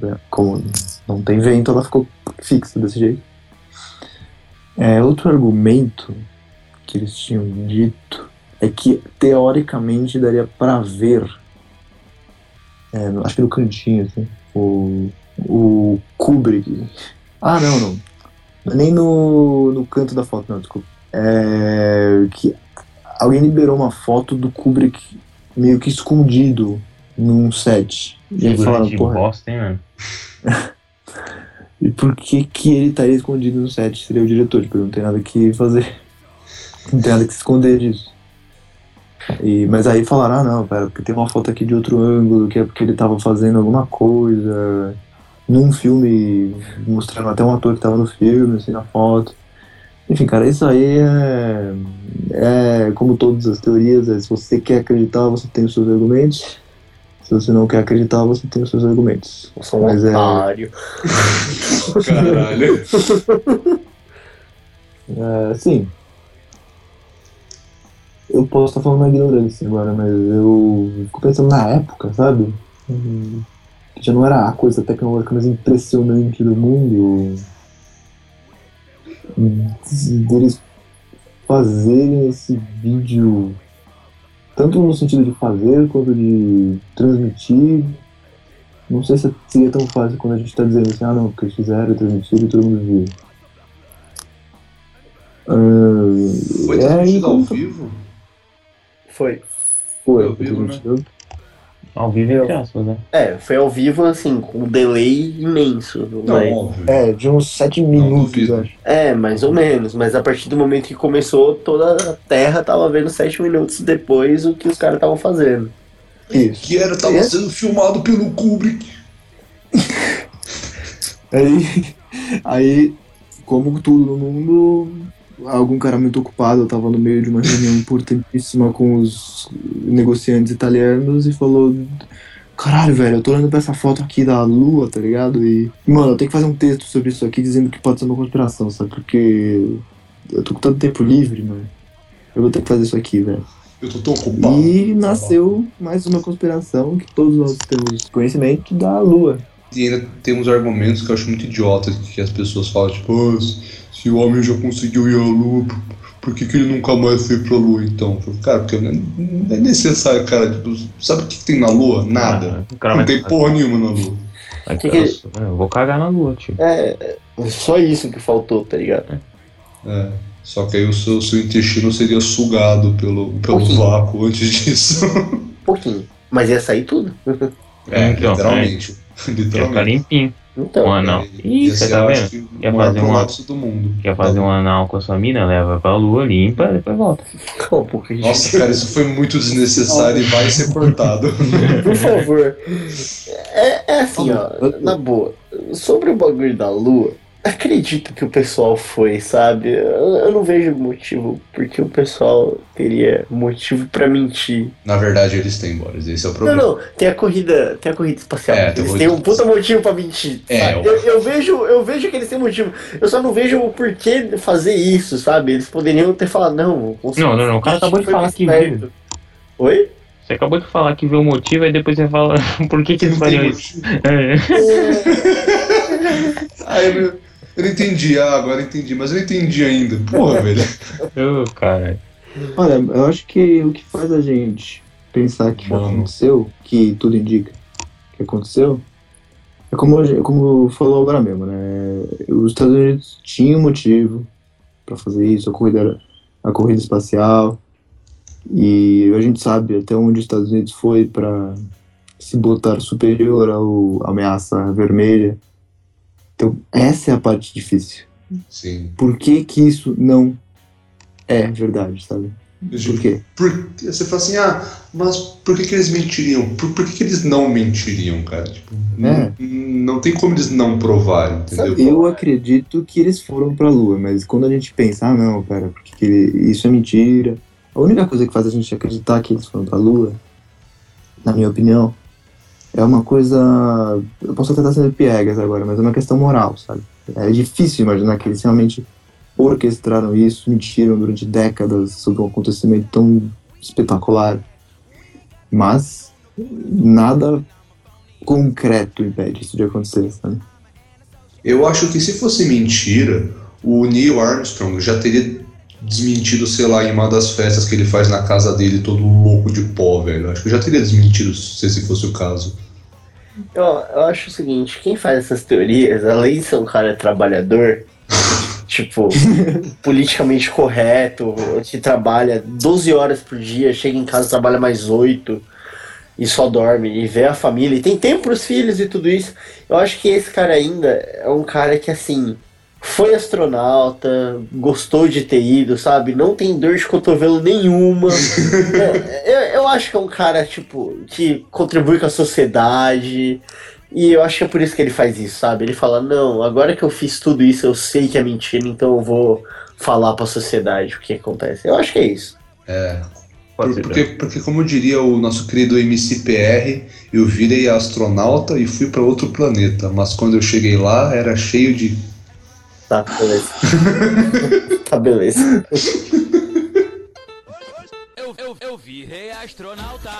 né, como não tem vento, ela ficou fixa desse jeito. É, outro argumento que eles tinham dito é que teoricamente daria pra ver, é, acho que no cantinho, assim, o, o Kubrick. Ah, não, não. Nem no, no canto da foto, não, desculpa. É, que alguém liberou uma foto do Kubrick meio que escondido num set. E aí falaram, de porra, bosta, hein, mano? (laughs) e por que que ele estaria escondido no set? Seria o diretor, tipo, não tem nada que fazer. Não tem nada que se esconder disso. E, mas aí falaram, ah não, pera, porque tem uma foto aqui de outro ângulo, que é porque ele tava fazendo alguma coisa num filme, mostrando até um ator que tava no filme, assim, na foto. Enfim, cara, isso aí é, é como todas as teorias, é, se você quer acreditar, você tem os seus argumentos. Se você não quer acreditar, você tem os seus argumentos. Eu sou um Mas é- otário. (laughs) Caralho. (laughs) É, sim. Eu posso estar falando uma ignorância agora, mas eu fico pensando na época, sabe? Hum, Que já não era a coisa tecnológica mais impressionante do mundo. Hum, Deles fazerem esse vídeo, tanto no sentido de fazer quanto de transmitir. Não sei se seria tão fácil quando a gente está dizendo assim, ah não, porque eles fizeram, transmitiram e todo mundo viu. Ah, Foi é, transmitido ao então, vivo? Foi. Foi, Ao vivo, né? Ao vivo entre aspas, né? É, foi ao vivo, assim, com um delay imenso. Não, mas- óbvio. É, de uns sete minutos, acho. É, mais ou menos. Mas a partir do momento que começou, toda a Terra tava vendo sete minutos depois o que os caras estavam fazendo. Isso. Que era, tava É? sendo filmado pelo Kubrick. Aí, aí, como tudo no mundo, algum cara muito ocupado estava no meio de uma reunião importantíssima com os negociantes italianos e falou: Caralho, velho, eu tô olhando pra essa foto aqui da lua, tá ligado? E, mano, eu tenho que fazer um texto sobre isso aqui dizendo que pode ser uma conspiração, sabe? Porque eu tô com tanto tempo livre, mano. Eu vou ter que fazer isso aqui, velho. Eu tô tão ocupado. E nasceu mais uma conspiração que todos nós temos conhecimento da lua. e ainda tem uns argumentos que eu acho muito idiota que as pessoas falam, tipo, "Ah, se o homem já conseguiu ir à lua, por, por que, que ele nunca mais foi pra lua então? Falo, Cara, porque não é, não é necessário, cara. Tipo, sabe o que, que tem na lua? Nada. Ah, não tem porra nenhuma na lua. Aí, Que Eu vou cagar na lua, tio. É, só isso que faltou, tá ligado? É. Só que aí o seu, seu intestino seria sugado pelo, pelo Pouquinho. vácuo antes disso. Pouquinho. Mas ia sair tudo. É, Então, literalmente. (laughs) Ia ficar limpinho. Então, Um anal. É, Ih, você tá vendo? Quer fazer uma- colapso do mundo. Quer fazer um anal com a sua mina, leva pra lua, limpa, depois volta. um. Nossa, cara, isso foi muito desnecessário e vai ser cortado. (laughs) Por favor. É, é assim, ó, na boa. Sobre o bagulho da lua, acredito que o pessoal foi, sabe? Eu, eu não vejo motivo porque o pessoal teria motivo pra mentir. Na verdade, eles têm, Boris. Esse é o Não, problema. não, tem a corrida, tem a corrida espacial. É, tem eles têm um puta motivo pra mentir. É, eu- eu, eu vejo, eu vejo que eles têm motivo. Eu só não vejo o porquê fazer isso, sabe? Eles poderiam ter falado, não. Não, não, não, o cara acabou de falar que viu. Oi? Você acabou de falar que vê o motivo, aí depois você fala (laughs) por que, que eles Não fariam isso. motivo. É. (laughs) Ah, eu, eu não entendi. Ah, agora eu entendi. Mas eu não entendi ainda. Porra, (laughs) velho. Ô, cara. Olha, eu acho que o que faz a gente pensar que Mano. aconteceu, que tudo indica que aconteceu, é como, como falou agora mesmo, né? Os Estados Unidos tinham motivo pra fazer isso, a corrida, era- a corrida espacial, e a gente sabe até onde os Estados Unidos foi pra se botar superior ao- à ameaça vermelha. Então, essa é a parte difícil. Sim. Por que que isso não é verdade, sabe? Por quê? Por, você fala assim, ah, mas por que, que eles mentiriam? Por, por que, que eles não mentiriam, cara? Tipo, É. não, não tem como eles não provarem, entendeu? Eu acredito que eles foram pra Lua, mas quando a gente pensa, ah não, pera, porque que ele- isso é mentira. A única coisa que faz a gente acreditar que eles foram pra Lua, na minha opinião, é uma coisa. Eu posso até estar sendo piegas agora, mas é uma questão moral, sabe? É difícil imaginar que eles realmente orquestraram isso, mentiram durante décadas sobre um acontecimento tão espetacular. Mas nada concreto impede isso de acontecer, sabe? Eu acho que se fosse mentira, o Neil Armstrong já teria desmentido, sei lá, em uma das festas que ele faz na casa dele, todo louco de pó, velho. Acho que eu já teria desmentido se esse fosse o caso. Eu, eu acho o seguinte, quem faz essas teorias, além de ser um cara trabalhador, (laughs) tipo, politicamente correto, que trabalha 12 horas por dia, chega em casa, trabalha mais 8 e só dorme e vê a família e tem tempo pros filhos e tudo isso. Eu acho que esse cara ainda é um cara que assim foi astronauta, gostou de ter ido, sabe? Não tem dor de cotovelo nenhuma. (laughs) É, eu, eu acho que é um cara, tipo, que contribui com a sociedade. E eu acho que é por isso que ele faz isso, sabe? Ele fala, não, agora que eu fiz tudo isso, eu sei que é mentira, então eu vou falar pra sociedade o que acontece. Eu acho que é isso. Pode Por- porque, porque, como diria o nosso querido MCPR, eu virei astronauta e fui para outro planeta, mas quando eu cheguei lá era cheio de. Tá, beleza. (laughs) tá, beleza. Eu, eu, eu virei astronauta.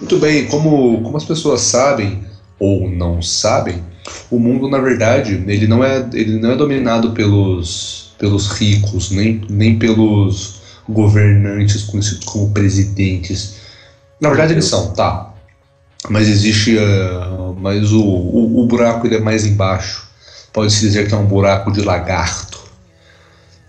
Muito bem, como, como as pessoas sabem ou não sabem, o mundo na verdade ele não é, ele não é dominado pelos, pelos ricos, nem, nem pelos governantes conhecidos como presidentes. Na verdade eles são, tá. Mas existe. ah, mas o, o, o buraco ele é mais embaixo. Pode-se dizer que é um buraco de lagarto.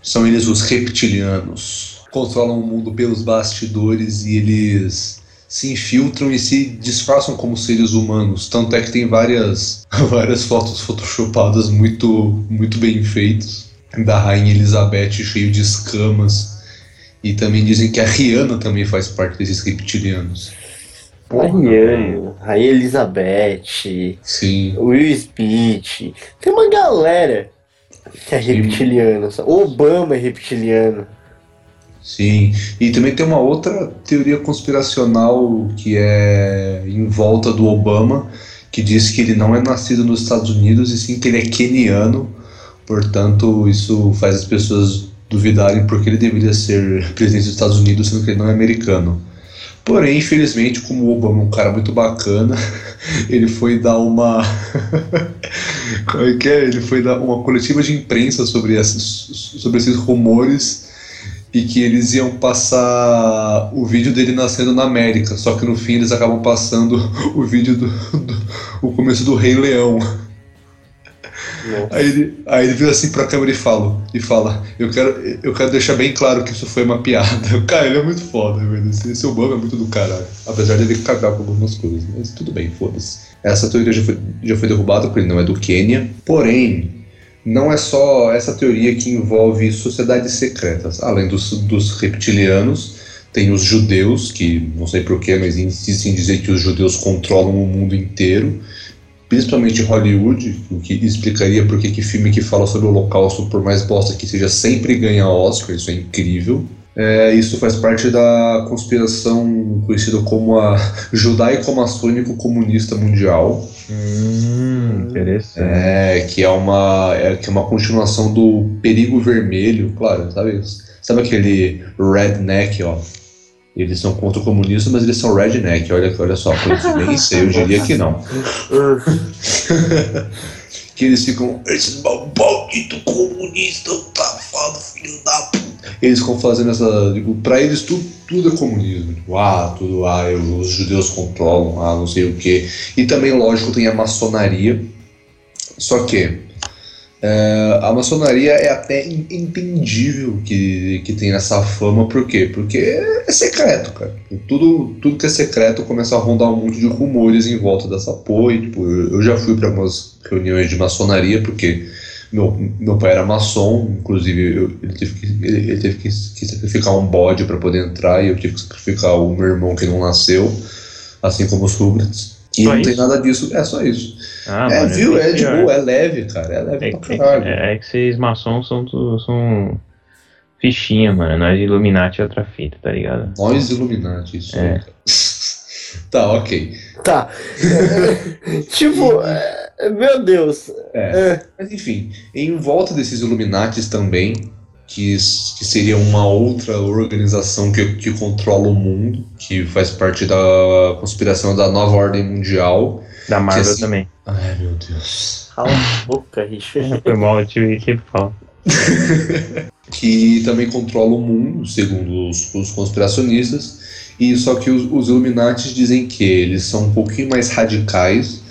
São eles os reptilianos. Controlam o mundo pelos bastidores e eles se infiltram e se disfarçam como seres humanos. Tanto é que tem várias, (laughs) várias fotos photoshopadas muito, muito bem feitas da Rainha Elizabeth cheio de escamas. E também dizem que a Rihanna também faz parte desses reptilianos. A Rihanna, a Elizabeth, Sim. o Will Smith. Tem uma galera que é reptiliana. O Obama é reptiliano. Sim, e também tem uma outra teoria conspiracional que é em volta do Obama, que diz que ele não é nascido nos Estados Unidos e sim que ele é queniano. Portanto, isso faz as pessoas duvidarem porque ele deveria ser presidente dos Estados Unidos, sendo que ele não é americano. Porém, infelizmente, como o Obama é um cara muito bacana, (laughs) ele foi dar uma. (laughs) Como é que é? Ele foi dar uma coletiva de imprensa sobre esses, sobre esses rumores e que eles iam passar o vídeo dele nascendo na América, só que no fim eles acabam passando (laughs) o vídeo do, do o começo do Rei Leão. Aí ele, aí ele vira assim pra câmera e fala, e fala, eu quero, eu quero deixar bem claro que isso foi uma piada. (laughs) Cara, ele é muito foda, velho. Esse, esse Obama é muito do caralho. Apesar de ele cagar com algumas coisas, mas tudo bem, foda-se. Essa teoria já foi, já foi derrubada porque ele não é do Quênia. Porém, não é só essa teoria que envolve sociedades secretas. Além dos, dos reptilianos, tem os judeus, que não sei porquê, mas insistem em dizer que os judeus controlam o mundo inteiro principalmente Hollywood, o que explicaria por que filme que fala sobre o Holocausto, por mais bosta que seja, sempre ganha Oscar, isso é incrível. É, isso faz parte da conspiração conhecida como a (laughs) judaico-maçônico comunista mundial. Hum, interessante. É, que é uma, é, que é uma continuação do Perigo Vermelho, claro, sabe? Sabe aquele redneck, ó? Eles são contra o comunismo, mas eles são redneck. Olha, olha só, coincidência, eu diria que não. (laughs) que eles ficam, esse maldito comunista, safado, filho da puta. Eles ficam fazendo essa. Tipo, pra eles tudo, tudo é comunismo. Tipo, ah, tudo, ah, os judeus controlam, ah, não sei o que. E também, lógico, tem a maçonaria. Só que é, a maçonaria é até entendível que, que tem essa fama, por quê? Porque é secreto, cara. Tudo, tudo que é secreto começa a rondar um monte de rumores em volta dessa porra. Tipo, eu já fui para algumas reuniões de maçonaria, porque meu, meu pai era maçom, inclusive eu, ele teve, que, ele, ele teve que, que sacrificar um bode para poder entrar, e eu tive que sacrificar o meu irmão que não nasceu, assim como os Rugrats. E só não isso? tem nada disso, é só isso. Ah, é, mano, viu? É de boa, é leve, cara. É leve é, pra caralho. É, é, que vocês maçons são, são fichinha, mano. Nós Illuminati é outra fita, tá ligado? Nós Illuminati, isso é. (laughs) tá, ok. Tá. (laughs) tipo, é, meu Deus. É. Mas enfim, em volta desses Illuminatis também que, que seria uma outra organização que, que controla o mundo, que faz parte da conspiração da nova ordem mundial. Da Marvel assim, também. Ai, meu Deus. Cala a boca, Richard. (laughs) Foi mal, eu tive que falar. (laughs) que também controla o mundo, segundo os, os conspiracionistas. E só que os, os Illuminati dizem que eles são um pouquinho mais radicais.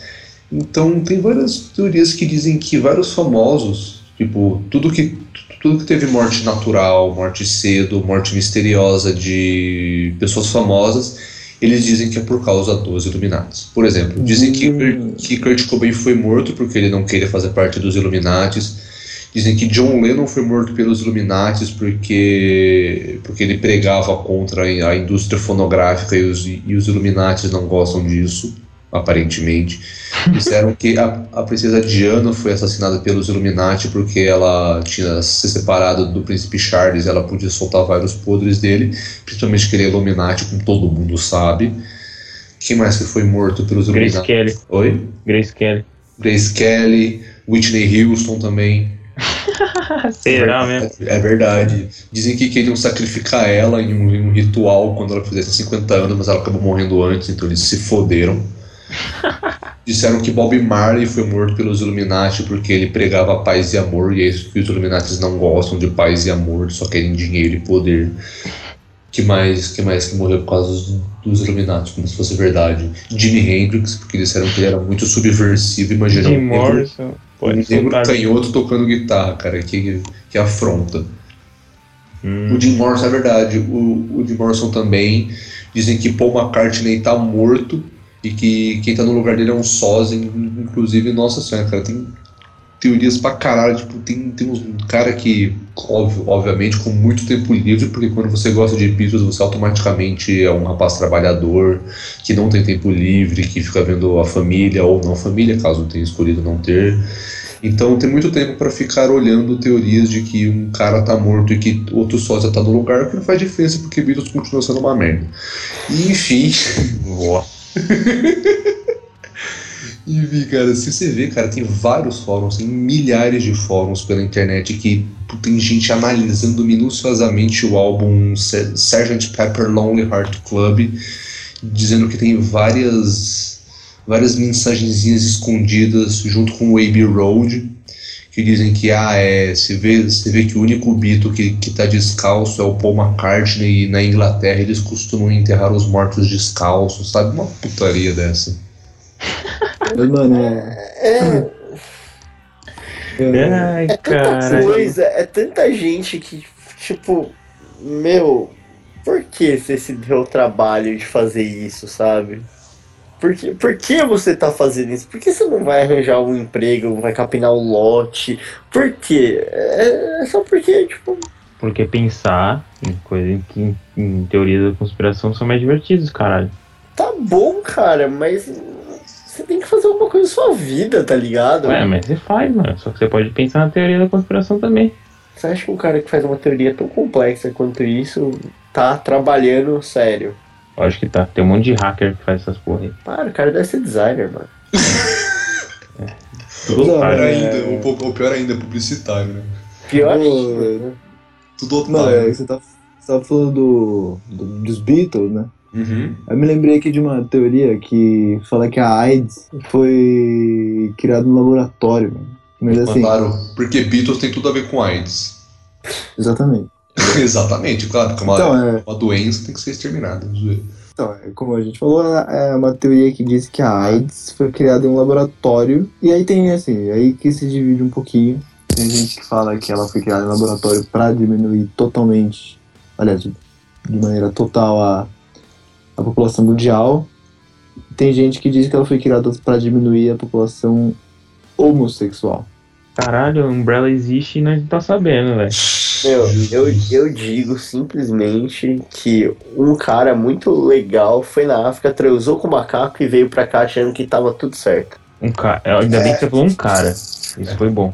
Então tem várias teorias que dizem que vários famosos, tipo, tudo que tudo que teve morte natural, morte cedo, morte misteriosa de pessoas famosas, eles dizem que é por causa dos Illuminati. Por exemplo, dizem que, hum. que Kurt Cobain foi morto porque ele não queria fazer parte dos Illuminati. Dizem que John Lennon foi morto pelos Illuminati porque, porque ele pregava contra a indústria fonográfica e os, e os Illuminati não gostam disso aparentemente. Disseram que a, a, princesa Diana foi assassinada pelos Illuminati porque ela tinha se separado do príncipe Charles, ela podia soltar vários podres dele, principalmente que ele é Illuminati, como todo mundo sabe. Quem mais que foi morto pelos Illuminati? Grace Kelly. Oi? Grace Kelly. Grace Kelly, Whitney Houston também. (laughs) Será mesmo? É, é, verdade. Dizem que queriam sacrificar ela em um, em um, ritual quando ela fizesse 50 anos, mas ela acabou morrendo antes, então eles se foderam. Disseram que Bob Marley foi morto pelos Illuminati porque ele pregava paz e amor, e é isso que os Illuminati não gostam de paz e amor, só querem dinheiro e poder. Que mais que mais que morreu por causa dos, dos Illuminati, como se fosse verdade. Jimi Hendrix, porque disseram que ele era muito subversivo, imagina um Morrison, um negro canhoto tocando guitarra, cara, que, que afronta. Hum. O Jim Morrison é verdade, o, o Jim Morrison também. Dizem que Paul McCartney tá morto e que quem tá no lugar dele é um sósia, inclusive, nossa senhora, cara, tem teorias pra caralho, tipo, tem, tem um cara que, óbvio, obviamente, com muito tempo livre, porque quando você gosta de Beatles, você automaticamente é um rapaz trabalhador, que não tem tempo livre, que fica vendo a família ou não família, caso tenha escolhido não ter. Então tem muito tempo para ficar olhando teorias de que um cara tá morto e que outro sósia tá no lugar, que não faz diferença porque Beatles continua sendo uma merda. E enfim. (laughs) Enfim, cara, se você vê, cara, tem vários fóruns, tem milhares de fóruns pela internet que tem gente analisando minuciosamente o álbum Sgt. Pepper Lonely Heart Club, dizendo que tem várias várias mensagenzinhas escondidas junto com o Abbey Road, que dizem que ah, é, você vê, você vê que o único Beatle que, que tá descalço é o Paul McCartney e na Inglaterra eles costumam enterrar os mortos descalços, sabe? Uma putaria dessa. (laughs) Mano, é. É, é- Ai, é tanta cara. coisa, é tanta gente que, tipo, meu, por que você se deu o trabalho de fazer isso, sabe? Por que, por que você tá fazendo isso? Por que você não vai arranjar um emprego, vai capinar um lote? Por quê? É, é só porque, tipo, Porque pensar em coisas que em, teoria da conspiração são mais divertidos, caralho. tá bom, cara, mas você tem que fazer alguma coisa na sua vida, tá ligado? Ué, mas você faz, mano. Só que você pode pensar na teoria da conspiração também. Você acha que um cara que faz uma teoria tão complexa quanto isso tá trabalhando sério? Acho que tá. Tem um monte de hacker que faz essas porra aí. Para, o cara deve ser designer, mano. (laughs) Tudo Não, otário. Pior é- ainda, o, po- o pior ainda, publicitário, né? Pior Não, ainda, é- né? Tudo Mano, otário. é, você tá, você tava falando do, do- dos Beatles, né? Uhum. Eu me lembrei aqui de uma teoria que fala que a AIDS foi criada no laboratório, mano. Mas assim, Claro, porque Beatles tem tudo a ver com AIDS. exatamente. (laughs) Exatamente, claro, porque uma, Então, é, uma doença tem que ser exterminada. então, é, como a gente falou, é uma teoria que diz que a AIDS foi criada em um laboratório. E aí tem, assim, aí que se divide um pouquinho. Tem gente que fala que ela foi criada em laboratório para diminuir totalmente, aliás, de de maneira total a, a população mundial. Tem gente que diz que ela foi criada para diminuir a população homossexual. Caralho, a Umbrella existe e nós não tá sabendo, velho. Meu, eu, eu digo simplesmente que um cara muito legal foi na África, transou com o macaco e veio pra cá achando que tava tudo certo. Um cara. Ainda bem que você falou um cara. Isso foi bom.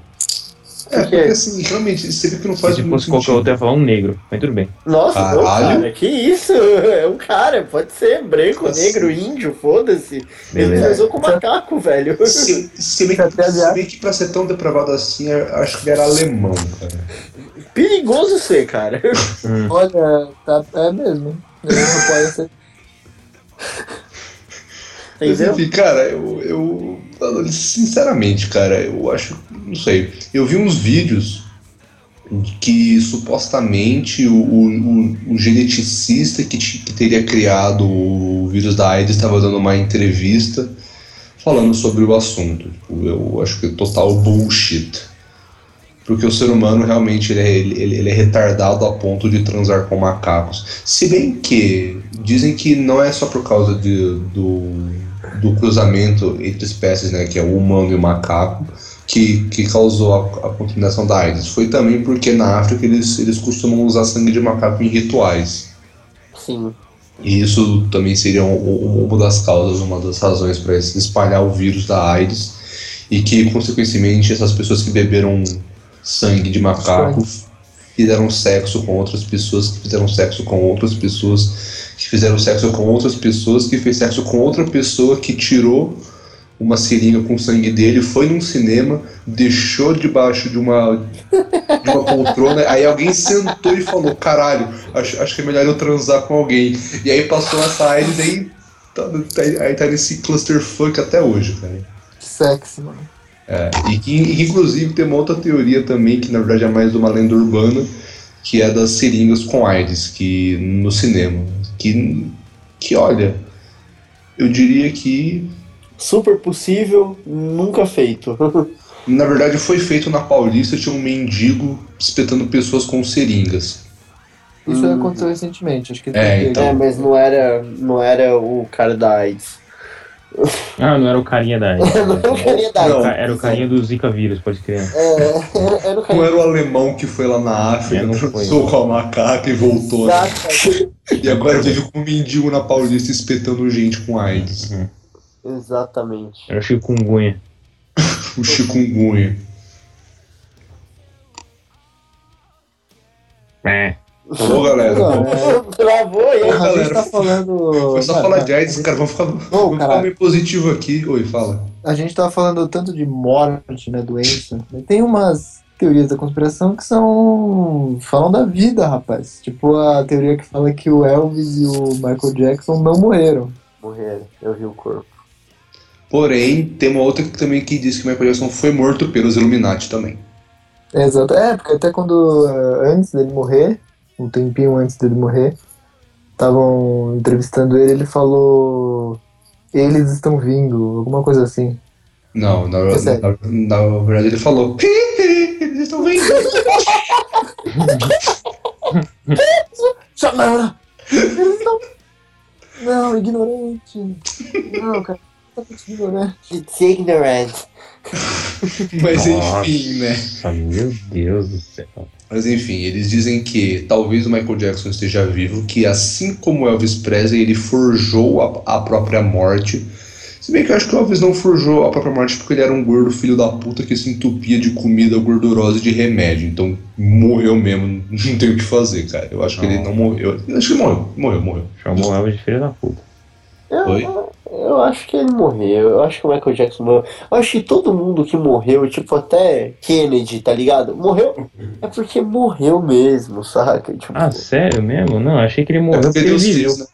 É, Porque- porque assim, realmente, você vê que não faz Se muito fosse qualquer outro, eu ia falar um negro. Mas tudo bem. Nossa, não, Caralho. cara, que isso? É um cara, pode ser branco, Nossa. negro, índio, foda-se. Ele transou com o macaco, velho. Se, se bem, que, (laughs) se bem que pra ser tão depravado assim, acho que ele era alemão, cara. Perigoso ser, cara. (laughs) Hum. Olha, tá, é mesmo. Ele não pode ser. Mas Entendeu? enfim, cara, eu, eu. mano, Sinceramente, cara, eu acho. Não sei. Eu vi uns vídeos que supostamente o, o, o- geneticista que, que teria criado o vírus da AIDS estava dando uma entrevista falando sobre o assunto. Tipo, eu acho que é total bullshit. Porque o ser humano realmente ele é, ele, ele é retardado a ponto de transar com macacos. Se bem que dizem que não é só por causa de, do, do cruzamento entre espécies, né, que é o humano e o macaco, que, que causou a, a contaminação da AIDS. Foi também porque na África eles, eles costumam usar sangue de macaco em rituais. Sim. E isso também seria um- um- uma das causas, uma das razões para espalhar o vírus da AIDS. E que, consequentemente, essas pessoas que beberam sangue de macaco fizeram sexo com outras pessoas, que fizeram sexo com outras pessoas, que fizeram sexo com outras pessoas, que fez sexo com outra pessoa que tirou uma seringa com sangue dele, foi num cinema, deixou debaixo de uma, de uma poltrona, aí alguém sentou e falou, caralho, acho, acho que é melhor eu transar com alguém. E aí passou essa AIDS aí tá, tá- aí tá nesse clusterfuck até hoje, cara. Sexy, mano. É, e, que, e inclusive tem uma outra teoria também, que na verdade é mais uma lenda urbana, que é das seringas com AIDS, que no cinema. Que, que olha, eu diria que Super possível, nunca feito. (laughs) na verdade foi feito na Paulista, tinha um mendigo espetando pessoas com seringas. Isso Hum. aconteceu recentemente, acho que É, então. É, mas não era, não era o cara da AIDS. (laughs) Ah, não era o carinha da AIDS. (laughs) Não era o carinha da AIDS. ca- Era o carinha do Zika vírus, pode crer. É, era, era o Não carinha era o alemão que foi lá na África, É, não transou com a macaca e voltou. né? E agora vive como um mendigo na Paulista espetando gente com AIDS. Exatamente. Era o chikungunya. O chikungunya. É. Ô, galera. É- Travou aí. A gente galera, tá falando. Foi só Cara, falar cara, de AIDS, os caras vão ficar, ficar caralho. meio positivo aqui. Oi, fala. A gente tava falando tanto de morte, né? Doença. Tem umas teorias da conspiração que são. falam da vida, rapaz. Tipo a teoria que fala que o Elvis e o Michael Jackson não morreram. Morreram, eu vi o corpo. Porém, tem uma outra que também que diz que o Michael Jackson foi morto pelos Illuminati também. Exato. É, porque até quando. eh, antes dele morrer, um tempinho antes dele morrer, estavam entrevistando ele, ele falou. Eles estão vindo, alguma coisa assim. Não, na, É na, na verdade ele falou. Eles estão vendo. Chamara! (laughs) Eles não. Não, ignorante. Não, cara. Muito ignorante. It's ignorant. (laughs) Mas Nossa. enfim, né? Meu Deus do céu. Mas enfim, eles dizem que talvez o Michael Jackson esteja vivo, que assim como Elvis Presley, ele forjou a, a própria morte. Se bem que eu acho que o Elvis não forjou a própria morte porque ele era um gordo filho da puta que se entupia de comida gordurosa e de remédio. Então morreu mesmo, (laughs) não tem o que fazer, cara. Eu acho que ele não morreu. Eu acho que ele morreu, morreu, morreu. Chamou ela de filho da puta. Eu, Oi? eu acho que ele morreu. Eu acho que o Michael Jackson morreu. Eu acho que todo mundo que morreu, tipo até Kennedy, tá ligado? Morreu. É porque morreu mesmo, saca? Tipo, Ah, sério mesmo? Não, achei que ele É morreu porque porque ele Deus viveu. quis, né?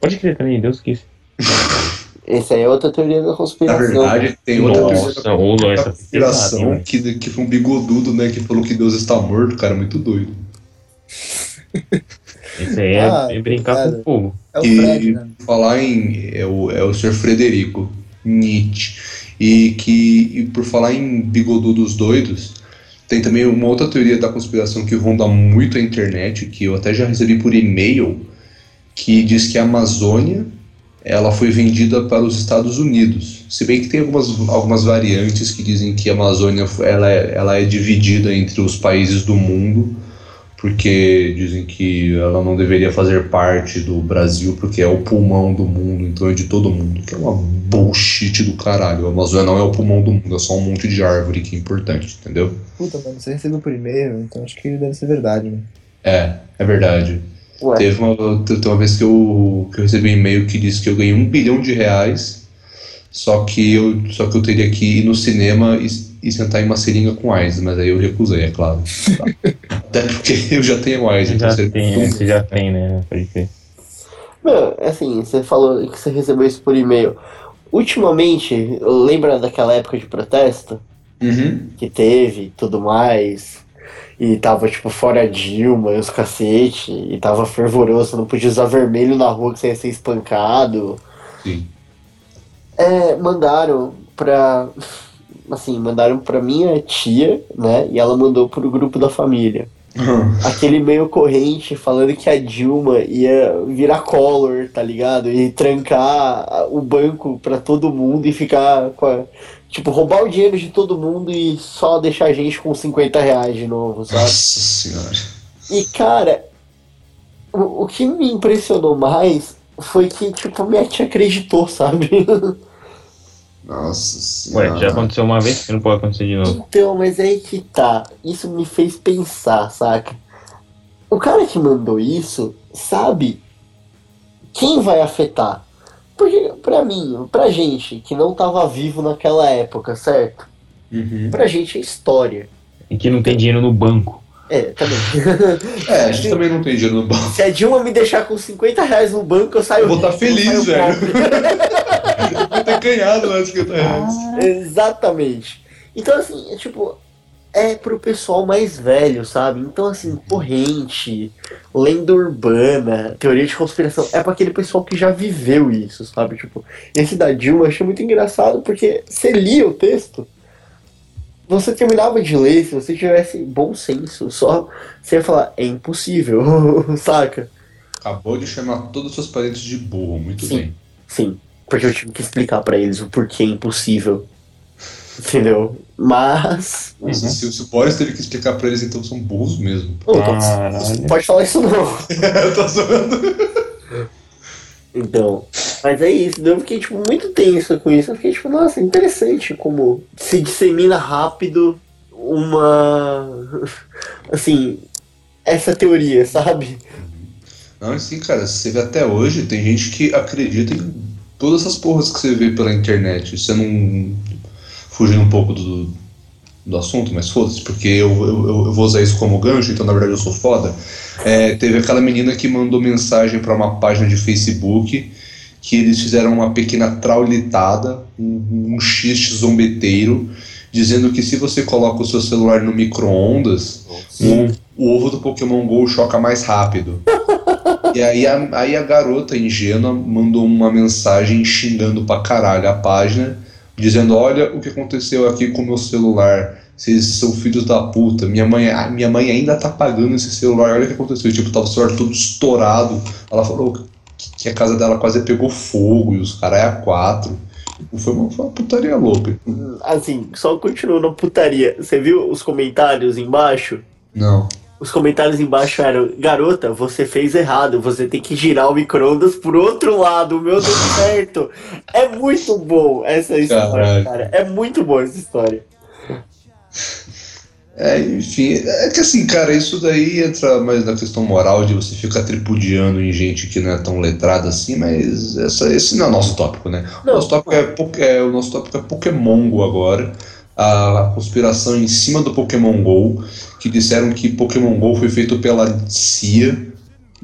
Pode crer também, Deus quis. essa aí é outra teoria da Na conspiração. verdade, tem outra teoria Nossa, da foi pesada, conspiração que, que foi um bigodudo, né? Que falou que Deus está morto, cara, muito doido. (laughs) Esse aí é, Ah, é brincar obrigado. com fogo. É o E- Fred, né? falar em é o, é o Sr. Frederico Nietzsche e que e por falar em bigodudos doidos tem também uma outra teoria da conspiração que ronda muito a internet que eu até já recebi por e-mail que diz que a Amazônia ela foi vendida para os Estados Unidos se bem que tem algumas, algumas variantes que dizem que a Amazônia ela é, ela é dividida entre os países do mundo porque dizem que ela não deveria fazer parte do Brasil porque é o pulmão do mundo, então é de todo mundo, que é uma bullshit do caralho. A Amazônia não é o pulmão do mundo, é só um monte de árvore que é importante, entendeu? Puta, mano, você recebeu por e-mail, então acho que deve ser verdade, né? É, é verdade. Ué, Teve uma, teve uma vez que eu, que eu recebi um e-mail que disse que eu ganhei um bilhão de reais, só que eu, só que eu teria que ir no cinema e, e sentar em uma seringa com AIDS, mas aí eu recusei, é claro. Tá? (laughs) Até porque eu já tenho AIDS, Você então já seria tem, um- é, você já tem, né? Pode crer. Meu, assim, você falou que você recebeu isso por e-mail. Ultimamente, lembra daquela época de protesto Uhum. que teve e tudo mais? E tava, tipo, fora Dilma e os cacete, e tava fervoroso, não podia usar vermelho na rua que você ia ser espancado. Sim. É, mandaram pra. Assim, mandaram pra minha tia, né? E ela mandou pro grupo da família. (laughs) Aquele e-mail corrente falando que a Dilma ia virar color, tá ligado? E trancar o banco pra todo mundo e ficar com a. Tipo, roubar o dinheiro de todo mundo e só deixar a gente com 50 reais de novo, sabe? Nossa senhora. E cara, o, o que me impressionou mais foi que, tipo, minha tia acreditou, sabe? (laughs) Nossa Ué, senhora. já aconteceu uma vez que não pode acontecer de novo. Então, mas é aí que tá. Isso me fez pensar, saca? O cara que mandou isso sabe quem vai afetar. Porque, pra mim, pra gente que não tava vivo naquela época, certo? Uhum. Pra gente é história. E que não tem dinheiro no banco. É, também. (laughs) É, a gente também não tem dinheiro no banco. Se a Dilma me deixar com 50 reais no banco, eu saio. Eu vou tá rico, feliz, velho. (laughs) vou ter ganhado lá 50 reais. Exatamente. Então, assim, é tipo, é pro pessoal mais velho, sabe? Então, assim, corrente, lenda urbana, teoria de conspiração, é pra aquele pessoal que já viveu isso, sabe? Tipo, esse da Dilma eu achei muito engraçado porque você lia o texto, você terminava de ler, se você tivesse bom senso, só você ia falar, é impossível, (laughs) saca? Acabou de chamar todos os seus parentes de burro, muito Sim. bem. Sim, porque eu tive que explicar pra eles o porquê é impossível. Entendeu? Mas. Se, se, se o Boris teve que explicar pra eles, então são burros mesmo. Pode falar isso não. (laughs) Eu tô zoando. Então. Mas é isso, eu fiquei tipo, muito tenso com isso. Eu fiquei tipo, nossa, interessante como se dissemina rápido uma. (laughs) Assim. essa teoria, sabe? Não, assim, cara, você vê até hoje, tem gente que acredita em todas essas porras que você vê pela internet. Você não. Fugindo um pouco do, do assunto, mas foda-se, porque eu, eu, eu vou usar isso como gancho, então na verdade eu sou foda. É, teve aquela menina que mandou mensagem para uma página de Facebook que eles fizeram uma pequena traulitada, um, um xiste zombeteiro, dizendo que se você coloca o seu celular no micro-ondas, o, o ovo do Pokémon GO choca mais rápido. E aí a, aí a garota ingênua mandou uma mensagem xingando pra caralho a página, dizendo: Olha o que aconteceu aqui com o meu celular. Vocês são filhos da puta. Minha mãe, a minha mãe ainda tá pagando esse celular. Olha o que aconteceu. Tipo, tava o celular todo estourado. Ela falou que, que a casa dela quase pegou fogo e os caras é a quatro. Foi uma, foi uma putaria louca. Assim, só continuando a putaria. Você viu os comentários embaixo? Não. Os comentários embaixo eram: Garota, você fez errado, você tem que girar o micro-ondas pro outro lado, o meu deu certo. É muito bom essa história, Caralho. cara. É muito boa essa história. É, enfim, é que assim, cara, isso daí entra mais na questão moral de você ficar tripudiando em gente que não é tão letrada assim, mas essa, esse não é o nosso tópico, né? Não. o, nosso tópico é, é- o nosso tópico é Pokémon Go agora. A conspiração em cima do Pokémon Go, que disseram que Pokémon Go foi feito pela CIA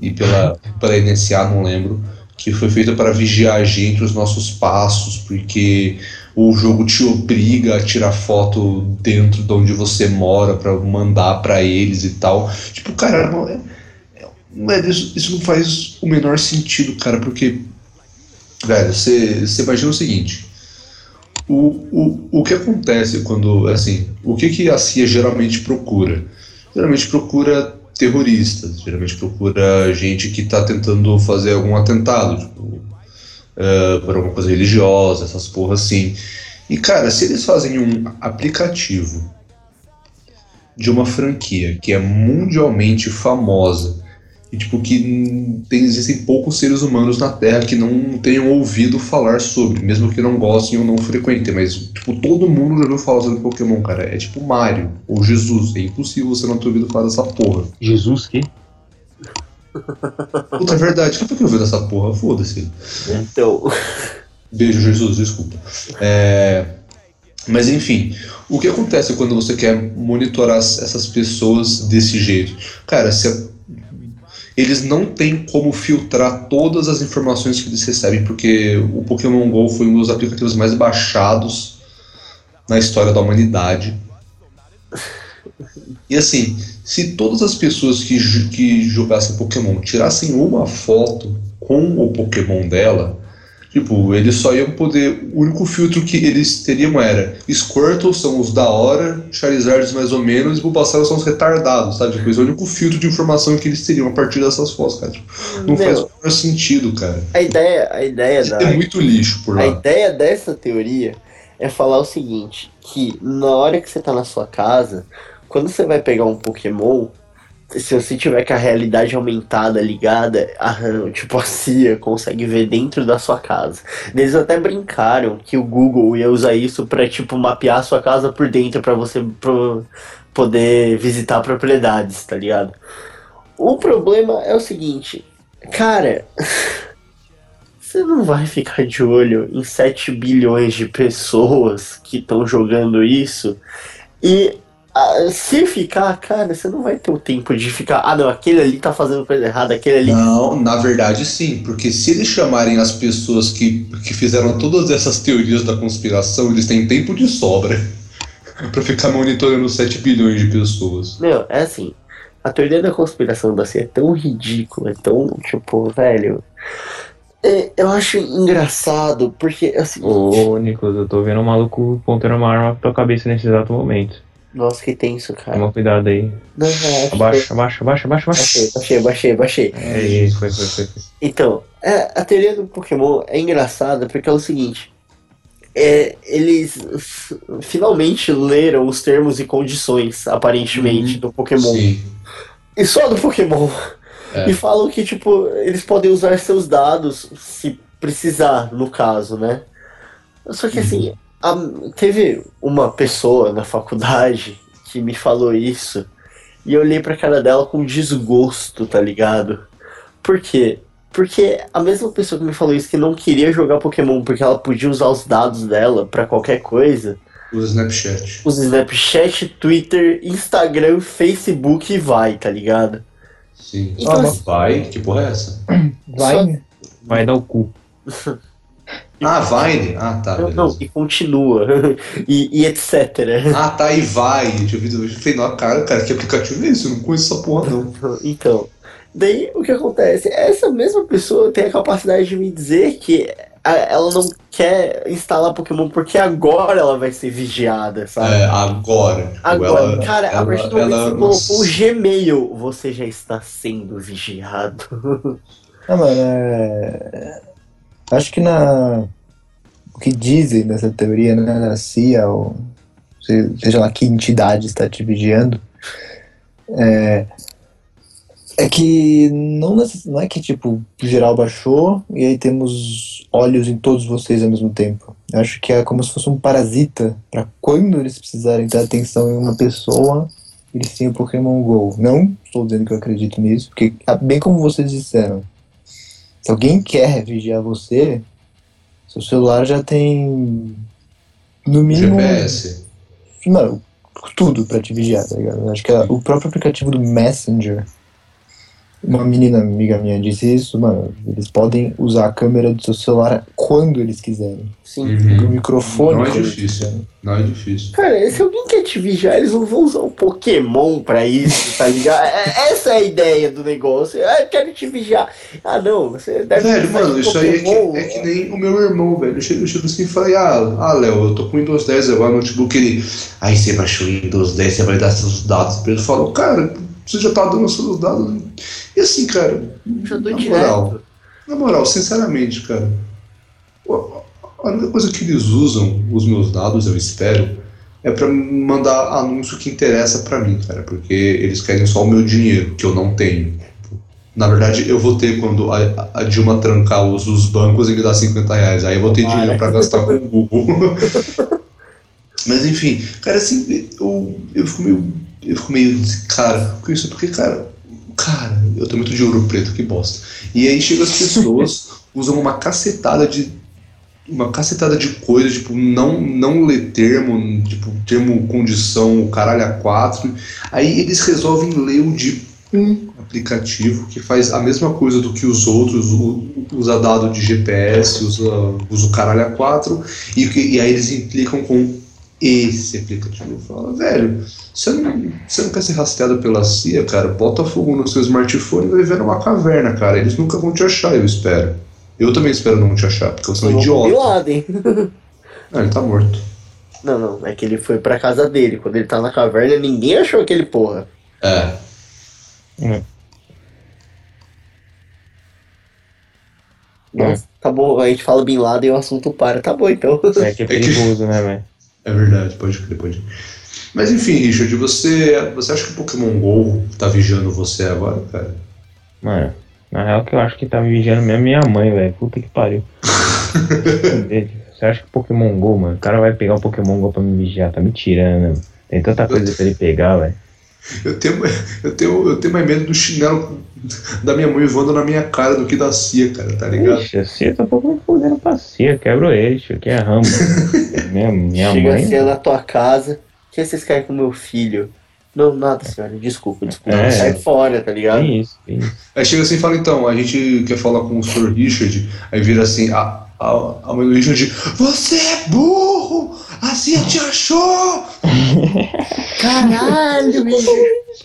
e pela, pela NSA, não lembro, que foi feito para vigiar a gente, os nossos passos, porque o jogo te obriga a tirar foto dentro de onde você mora para mandar para eles e tal. Tipo, cara, não é, não é- isso, isso não faz o menor sentido, cara, porque, velho, você imagina o seguinte. O, o, o que acontece quando, assim, o que, que a CIA geralmente procura? Geralmente procura terroristas, geralmente procura gente que está tentando fazer algum atentado, tipo, eh, por alguma coisa religiosa, essas porras assim. E cara, se eles fazem um aplicativo de uma franquia que é mundialmente famosa e tipo que tem, existem poucos seres humanos na Terra que não tenham ouvido falar sobre, mesmo que não gostem ou não frequentem, mas tipo todo mundo já ouviu falar sobre Pokémon, cara. É tipo Mario ou Jesus, é impossível você não ter ouvido falar dessa porra. Jesus que? (laughs) Puta, é verdade, quem foi que ouviu dessa porra? Foda-se. Então, Beijo, Jesus, desculpa. É, Mas enfim, o que acontece quando você quer monitorar as- essas pessoas desse jeito? Cara, se eles não têm como filtrar todas as informações que eles recebem, porque o Pokémon GO foi um dos aplicativos mais baixados na história da humanidade. E assim, se todas as pessoas que, que jogassem Pokémon tirassem uma foto com o Pokémon dela, tipo, eles só iam poder. O único filtro que eles teriam era Squirtle são os da hora, Charizards mais ou menos, e Bulbasaur são os retardados, sabe? Tipo, esse é o único filtro de informação que eles teriam a partir dessas fotos, cara. Tipo, não Meu. faz o menor sentido, cara. a ideia, a ideia da. É muito lixo por A lá. ideia dessa teoria é falar o seguinte, que na hora que você tá na sua casa, quando você vai pegar um Pokémon, se você tiver com a realidade aumentada ligada, a, tipo a CIA consegue ver dentro da sua casa. Eles até brincaram que o Google ia usar isso pra tipo mapear a sua casa por dentro pra você pro- poder visitar propriedades, tá ligado? O problema é o seguinte, cara, (laughs) você não vai ficar de olho em 7 bilhões de pessoas que estão jogando isso e ah, se ficar, cara, você não vai ter o tempo de ficar, ah não, aquele ali tá fazendo coisa errada, aquele ali. Não, na verdade sim, porque se eles chamarem as pessoas que, que fizeram todas essas teorias da conspiração, eles têm tempo de sobra (laughs) pra ficar monitorando 7 bilhões de pessoas. Meu, é assim, a teoria da conspiração da CIA é tão ridícula, é tão, tipo, velho. é, eu acho engraçado, porque assim. Ô, Nicolas, eu tô vendo um maluco pontando uma arma pra tua cabeça nesse exato momento. Nossa, que tenso, cara. Toma cuidado aí. Não, é, Abaixa, abaixa, abaixa, abaixa, Baixei, abaixa. baixei, baixei, baixei. É isso, foi, foi, foi. foi. Então, é, a teoria do Pokémon é engraçada porque é o seguinte. é, eles finalmente leram os termos e condições, aparentemente, do Pokémon. Sim. E só do Pokémon. É. E falam que, tipo, eles podem usar seus dados se precisar, no caso, né? Só que assim, a- teve uma pessoa na faculdade que me falou isso. E eu olhei pra cara dela com desgosto, tá ligado? Por quê? Porque a mesma pessoa que me falou isso que não queria jogar Pokémon porque ela podia usar os dados dela pra qualquer coisa, Usa Snapchat. usa Snapchat, Twitter, Instagram, Facebook e vai, tá ligado? Sim. Então, Ah, assim, Vai? Que porra é essa? Vai. Vai dar o cu. (laughs) Ah, Vine? Ah, tá. não, não, e continua. (laughs) e, e etc. Ah, tá, e vai. Tinha ouvido. Eu falei, não, cara, cara, que aplicativo é esse? Eu não conheço essa porra, não. (laughs) Então, daí o que acontece? Essa mesma pessoa tem a capacidade de me dizer que a- ela não quer instalar Pokémon porque agora ela vai ser vigiada, sabe? É, agora. Tipo, Agora, ela- cara, a ela- partir do momento ela- que você colocou o Gmail, você já está sendo vigiado. (laughs) Ah, mano, é... Acho que na... O que dizem nessa teoria, né, da CIA, ou se- seja lá que entidade está te vigiando, é, é que não, não é que, tipo, geral baixou e aí temos olhos em todos vocês ao mesmo tempo. Eu acho que é como se fosse um parasita, para quando eles precisarem ter atenção em uma pessoa, eles têm o Pokémon GO. Não estou dizendo que eu acredito nisso, porque, bem como vocês disseram, se alguém quer vigiar você, seu celular já tem no mínimo GPS. Mano, tudo pra te vigiar, tá ligado? Acho que a- o próprio aplicativo do Messenger, uma menina amiga minha disse isso, mano, eles podem usar a câmera do seu celular quando eles quiserem. Sim. O Uhum. microfone Não é difícil. Não é difícil. Cara, se alguém quer te vigiar, eles não vão usar um Pokémon pra isso, tá ligado? É- Essa é a ideia do negócio. Ah, eu quero te vigiar. Ah, não, você deve Velho, mano, um isso aí é que, Pokémon. é que nem o meu irmão, velho. Eu chego, eu chego assim e falei, ah, ah, Léo, eu tô com Windows 10 agora no notebook. Ele, aí você baixou o Windows 10, você vai dar seus dados pra ele. Falou, cara, você já tá dando seus dados. E assim, cara, Já na direto. moral, na moral, sinceramente, cara, a- única coisa que eles usam, os meus dados, eu espero, é pra mandar anúncio que interessa pra mim, cara, porque eles querem só o meu dinheiro, que eu não tenho. Na verdade, eu vou ter quando a, a Dilma trancar os, os bancos e me dar 50 reais. Aí eu vou ter Tomara. dinheiro pra gastar com o Google. (laughs) Mas enfim, cara, assim, eu, eu fico meio. Eu fico meio. Cara, com isso, porque, cara, cara, eu tô muito de ouro preto, que bosta. E aí chega as pessoas, (laughs) usam uma cacetada de. Uma cacetada de coisa, tipo, não, não ler termo, tipo, termo condição, o caralho a quatro. Aí eles resolvem ler o de um aplicativo que faz a mesma coisa do que os outros, usa dado de GPS, usa, usa o caralho a quatro, e, e aí eles implicam com esse aplicativo. Eu falo, velho, você não, você não quer ser rastreado pela CIA, cara? Bota fogo no seu smartphone e vai viver numa caverna, cara. Eles nunca vão te achar, eu espero. Eu também espero não te achar, porque você é um Bin idiota. Laden. (laughs) Ah, ele tá morto. Não, não, é que ele foi pra casa dele. Quando ele tá na caverna, ninguém achou aquele porra. É. Nossa, tá bom, a gente fala Bin Laden e o assunto para. Tá bom, então. É que é perigoso, né, velho? É verdade, pode crer, pode. Mas enfim, Richard, você, você acha que o Pokémon GO tá vigiando você agora, cara? Mano, na real que eu acho que tá me vigiando mesmo minha mãe, velho. Puta que pariu. (laughs) Você acha que Pokémon GO, mano? O cara vai pegar o Pokémon GO pra me vigiar, tá me tirando, né? Tem tanta coisa pra ele pegar, velho. Eu tenho, eu, tenho, eu tenho mais medo do chinelo da minha mãe voando na minha cara do que da CIA, cara, tá ligado? Ixi, tô um pouco me fudendo pra cia, quebro ele, tio, que é ramo. (laughs) minha minha Chega mãe. assim na tua casa. O que vocês querem com meu filho? Não, nada, senhora. Desculpa, desculpa. É. Sai fora, tá ligado? Tem isso, tem isso. Aí chega assim e fala, então, a gente quer falar com o Sr. Richard, aí vira assim, a, a, a mãe do Richard, você é burro! A CIA te achou! (laughs) Caralho, bicho.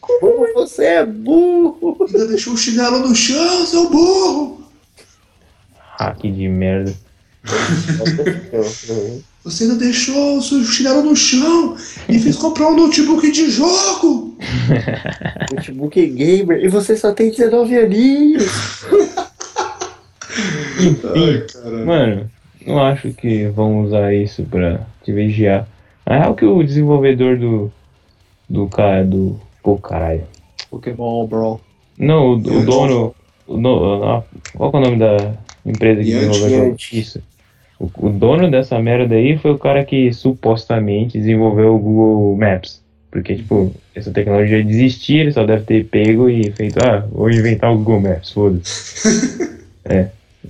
Como você é burro. Ainda deixou o chinelo no chão, seu burro! Hack de merda. Você ainda deixou o seu chinelo no chão e fez comprar um notebook de jogo! (laughs) Notebook gamer. E você só tem 19 aninhos. Ai, caralho. Mano, não acho que vão usar isso pra te vigiar. Na real que o desenvolvedor do. Do cara do. Pô, caralho. Pokémon, bro. Não, o, o dono. O no, ah, qual que é o nome da empresa que desenvolveu. Isso. O, o dono dessa merda aí foi o cara que supostamente desenvolveu o Google Maps. Porque, tipo, essa tecnologia existia, ele só deve ter pego e feito, ah, vou inventar o Google Maps, foda-se. (laughs) é,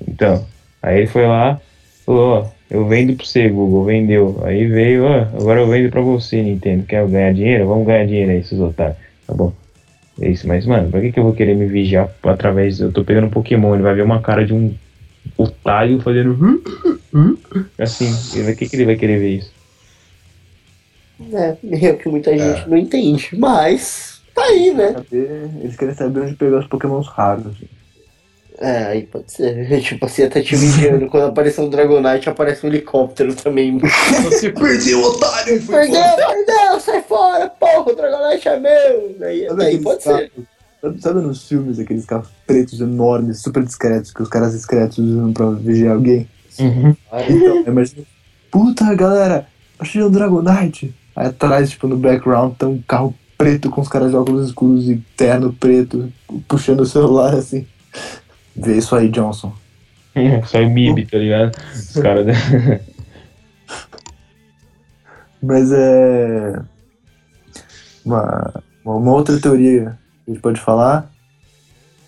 então, aí ele foi lá, falou, ó, eu vendo pra você, Google, vendeu. Aí veio, ó, agora eu vendo pra você, Nintendo. Quer ganhar dinheiro? Vamos ganhar dinheiro aí, seus otários. Tá bom. É isso, mas, mano, pra que, que eu vou querer me vigiar através. Eu tô pegando um Pokémon, ele vai ver uma cara de um otário fazendo. (laughs) Assim, ele vai- o que, que ele vai querer ver isso? É, é o que muita gente não entende. Mas, tá aí, né? Saber- Eles querem saber onde pegar os pokémons raros. É, aí pode ser. (laughs) Tipo assim, até te vigiando. Quando apareceu um Dragonite, aparece um helicóptero também. (laughs) Você perdeu, otário! Foi Perdeu, perdeu, sai fora, porra, o Dragonite é meu. Daí aqueles pode ser. carros- Sabe, sabe nos filmes aqueles carros pretos enormes, super discretos, que os caras discretos usam pra vigiar alguém? Uhum. Então, imagina. Puta, galera, achei um Dragonite. Aí atrás, tipo, no background, tem um carro preto com os caras de óculos escuros e terno preto, puxando o celular assim. Vê isso aí, Johnson. Sai o MIB, tá ligado? Os caras. (laughs) Mas é. Uma, uma outra teoria que a gente pode falar,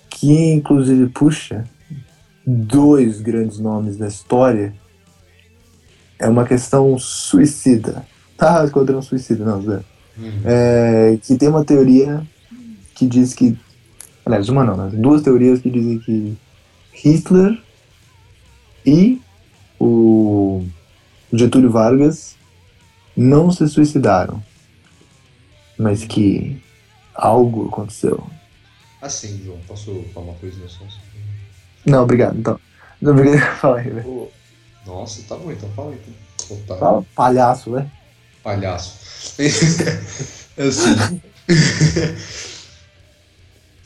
que inclusive puxa dois grandes nomes da história, é uma questão suicida. Ah, esquadrão suicida, não, Zé. É, que tem uma teoria que diz que. Aliás, uma não, né? Duas teorias que dizem que Hitler e o Getúlio Vargas não se suicidaram, mas que algo aconteceu. Assim, João, posso falar uma coisa nesse assunto? Não, obrigado, então. Não, obrigado. (laughs) Fala aí, velho. Nossa, tá bom, então fala aí. Então. Otário. Fala, palhaço, velho. Palhaço. (laughs) é assim. (laughs)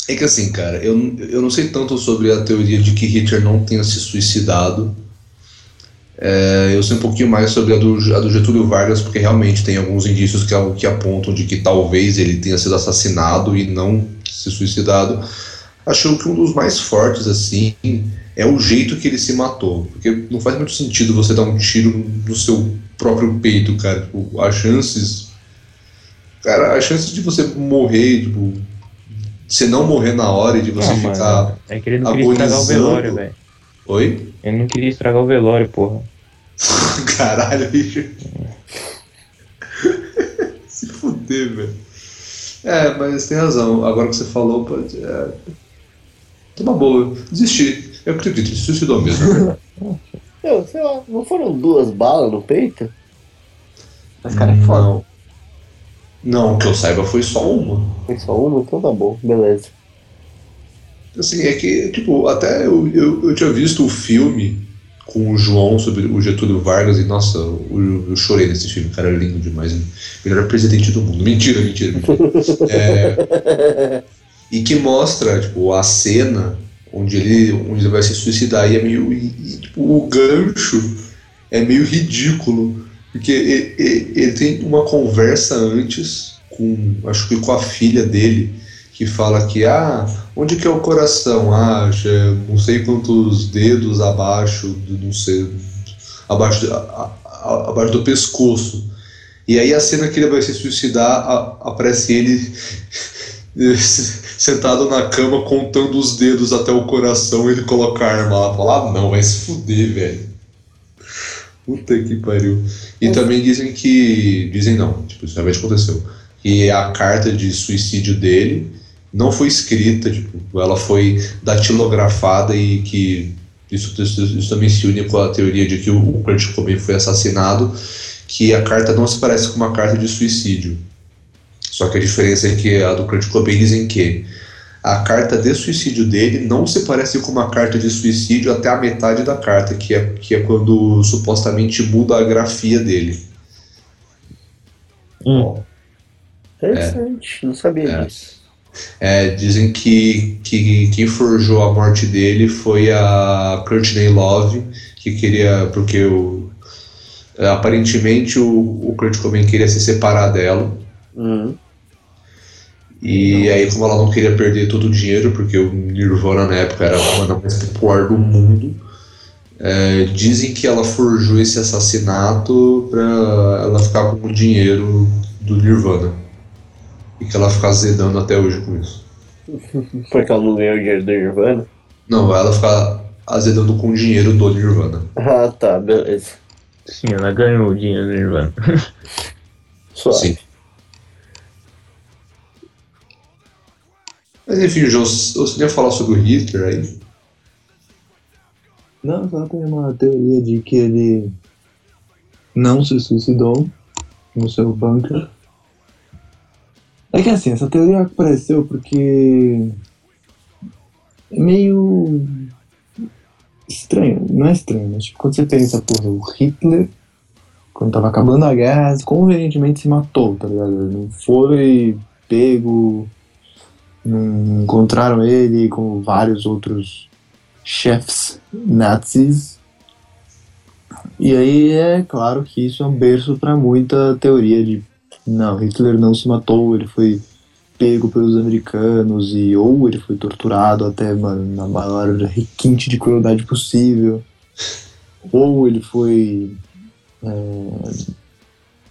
É que assim, cara, eu, eu não sei tanto sobre a teoria de que Hitler não tenha se suicidado. É, eu sei um pouquinho mais sobre a do, a do Getúlio Vargas, porque realmente tem alguns indícios que, que apontam de que talvez ele tenha sido assassinado e não se suicidado. Acho que um dos mais fortes, assim, é o jeito que ele se matou. Porque não faz muito sentido você dar um tiro no seu próprio peito, cara. Tipo, as chances. Cara, as chances de você morrer, tipo. Você não morrer na hora e de você Ah, ficar. mano, é que ele não queria estragar o agonizando. velório, velho. Oi? Ele não queria estragar o velório, porra. (laughs) Caralho, bicho. (laughs) Se fuder, velho. É, mas tem razão. Agora que você falou, pode. É... Tá uma boa. Desisti. Eu acredito, ele se suicidou mesmo. (laughs) Meu, sei lá, não foram duas balas no peito? Mas cara é foda. Não. Não, que eu saiba foi só uma. Foi só uma? Então tá bom, beleza. Assim, é que, tipo, até eu, eu, eu tinha visto o filme com o João sobre o Getúlio Vargas e, nossa, eu, eu chorei nesse filme, cara, é lindo demais. né? Melhor presidente do mundo. Mentira, mentira, mentira. (laughs) É, e que mostra, tipo, a cena onde ele, onde ele vai se suicidar e é meio. E, e, tipo, o gancho é meio ridículo. Porque ele, ele- ele tem uma conversa antes com. Acho que com a filha dele, que fala que, ah, onde que é o coração? Ah, não sei quantos dedos abaixo do. não sei. abaixo, a- a- abaixo do pescoço. E aí a cena que ele vai se suicidar, a- aparece ele (laughs) sentado na cama contando os dedos até o coração, ele coloca a arma lá fala, ah não, vai se fuder, velho. Puta que pariu. E também dizem que. Dizem não, tipo, isso realmente aconteceu. Que a carta de suicídio dele não foi escrita, tipo, ela foi datilografada e que isso, isso, isso também se une com a teoria de que o Kurt Cobain foi assassinado, que a carta não se parece com uma carta de suicídio. Só que a diferença é que a do Kurt Cobain dizem que a carta de suicídio dele não se parece com uma carta de suicídio até a metade da carta, que é, que é quando supostamente muda a grafia dele. Hum. Interessante, não sabia É. disso. É, dizem que, que quem forjou a morte dele foi a Courtney Love, que queria. Porque o, é, aparentemente o, o Kurt Cobain queria se separar dela. Hum. E aí, como ela não queria perder todo o dinheiro, porque o Nirvana na época era a banda mais popular do mundo, é, dizem que ela forjou esse assassinato pra ela ficar com o dinheiro do Nirvana. E que ela fica azedando até hoje com isso. (laughs) Porque ela não ganhou o dinheiro do Nirvana. Não, ela fica azedando com o dinheiro do Nirvana. Ah, tá, beleza. Sim, ela ganhou o dinheiro do Nirvana. (laughs) Suave. Sim. Mas enfim, João, você ia falar sobre o Hitler aí? Não, só tem uma teoria de que ele não se suicidou no seu bunker. É que assim, essa teoria apareceu porque é meio estranho, não é estranho, mas tipo, quando você pensa, porra, o Hitler, quando tava acabando a guerra, convenientemente se matou, tá ligado? Não foi pego, encontraram ele como vários outros chefs nazis. E aí é claro que isso é um berço para muita teoria de não, Hitler não se matou, ele foi pego pelos americanos e ou ele foi torturado até mano, na maior requinte de crueldade possível, ou ele foi é,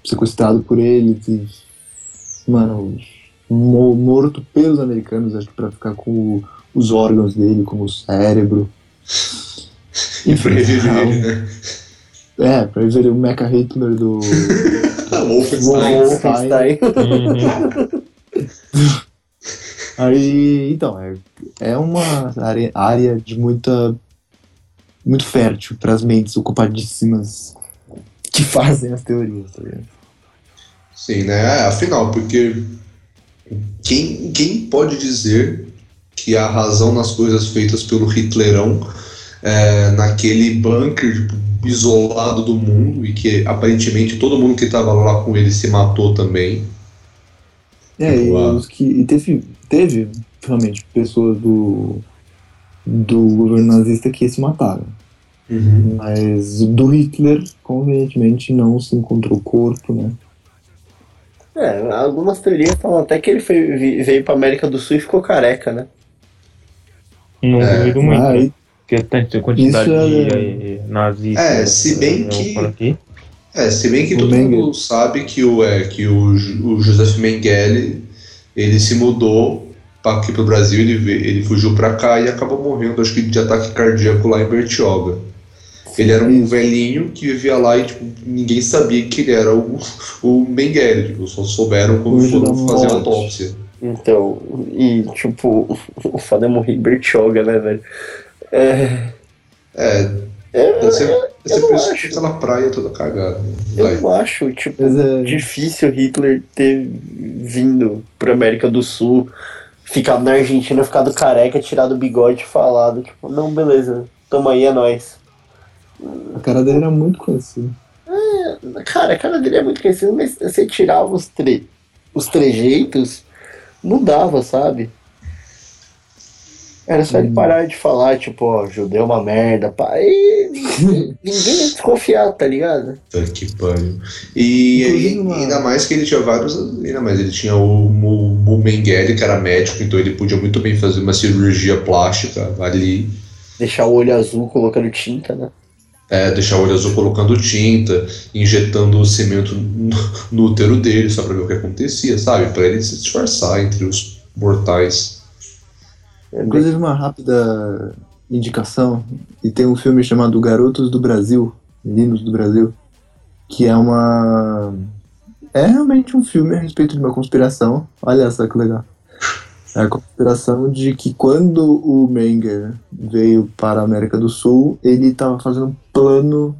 sequestrado por eles e mano morto pelos americanos, acho que pra ficar com o- os órgãos dele, como o cérebro. E (laughs) pra ele, né? É, pra ver o Mecha Hitler do. (laughs) Wolfenstein. Uhum. (laughs) Aí, então, é, é uma área, área de muita. muito fértil para as mentes ocupadíssimas que fazem as teorias, tá ligado? Sim, né? Afinal, porque quem, quem pode dizer que a razão nas coisas feitas pelo Hitlerão é, naquele bunker tipo, isolado do mundo e que aparentemente todo mundo que estava lá com ele se matou também. É, e, Uau. os que, e teve, teve realmente pessoas do, do governo nazista que se mataram. Mas do Hitler, convenientemente, não se encontrou corpo, né? É, algumas teorias falam até que ele foi, veio pra América do Sul e ficou careca, né? Não É, duvido muito. Ah, né? Porque tanta quantidade Isso é- de eh, nazistas. É, se bem que-. É, se bem que O todo Mengele. mundo sabe que o, é, que o, o Joseph Mengele ele se mudou para aqui pro Brasil, ele, ele fugiu para cá e acabou morrendo, acho que de ataque cardíaco lá em Bertioga. Ele era um velhinho que vivia lá e tipo, ninguém sabia que ele era o, o Mengele, tipo, só souberam quando Hoje foram fazer a autópsia. Então, e tipo, (laughs) o foda é morrer Bertioga, né, velho? É, É, é, não por isso acho. que aquela praia toda cagada. né? eu não acho, tipo, é, difícil Hitler ter vindo pra América do Sul, ficado na Argentina, ficado careca, tirado o bigode e falado, tipo, não, beleza, tamo aí, é nóis. A cara dele era muito conhecida. Cara, a cara dele é muito conhecido, mas você tirava os, tre os trejeitos, mudava, sabe? Era só ele Hum. parar de falar, tipo, ó, judeu é uma merda, pá. E (laughs) ninguém ia desconfiar, tá ligado? Puta que pariu. E, e- ainda mais que ele tinha vários. Ainda mais, ele tinha o, o, o Mengele, que era médico, então ele podia muito bem fazer uma cirurgia plástica ali, Deixar o olho azul colocando tinta, né? É, deixar o olho azul colocando tinta, injetando cimento no, no útero dele, só pra ver o que acontecia, sabe? Pra ele se disfarçar entre os mortais. É bem- Inclusive, uma rápida indicação: e tem um filme chamado Garotos do Brasil, Meninos do Brasil, que é uma. É realmente um filme a respeito de uma conspiração. Olha só que legal. É a conspiração de que quando o Menger veio para a América do Sul, ele estava fazendo um plano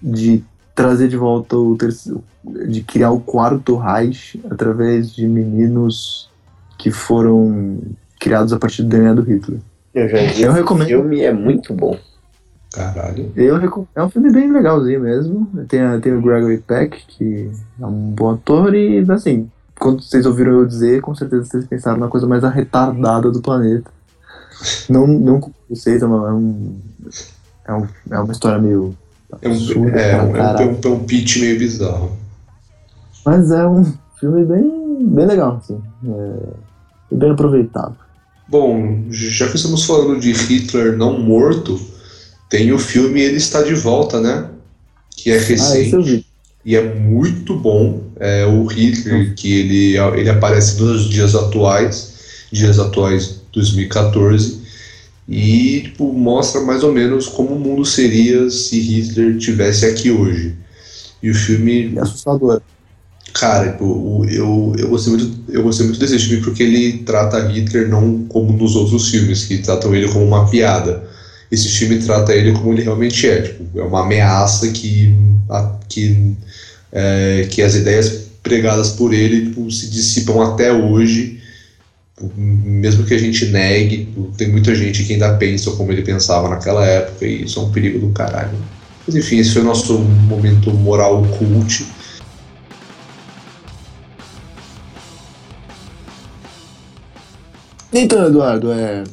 de trazer de volta o terceiro. de criar o quarto Reich através de meninos que foram criados a partir do DNA do Hitler. Eu já vi. Eu esse recomendo. filme é muito bom. Caralho. Eu recom- É um filme bem legalzinho mesmo. Tem, a- tem o Gregory Peck, que é um bom ator, e assim, quando vocês ouviram eu dizer, com certeza vocês pensaram na coisa mais arretardada do planeta. Não, não com vocês, é uma, é um, é, um- é uma história meio. É um, absurda é, um, é, um, é um, é um pitch meio bizarro. Mas é um filme bem, bem legal, assim. É, bem aproveitado. Bom, já que estamos falando de Hitler não morto, tem o filme Ele Está de Volta, né? Que é Ah, esse eu recente. vi. E é muito bom. É o Hitler que ele, ele aparece nos dias atuais, dias atuais 2014, e tipo, mostra mais ou menos como o mundo seria se Hitler tivesse aqui hoje. E o filme É assustador. Cara, tipo, eu, eu, gostei muito, eu gostei muito desse filme porque ele trata Hitler não como nos outros filmes, que tratam ele como uma piada. Esse filme trata ele como ele realmente é. Tipo, é uma ameaça que, a- que, é, que as ideias pregadas por ele tipo, se dissipam até hoje. Tipo, Mesmo que a gente negue, tipo, tem muita gente que ainda pensa como ele pensava naquela época, e isso é um perigo do caralho. Mas enfim, esse foi o nosso momento moral cult. Então, Eduardo, é,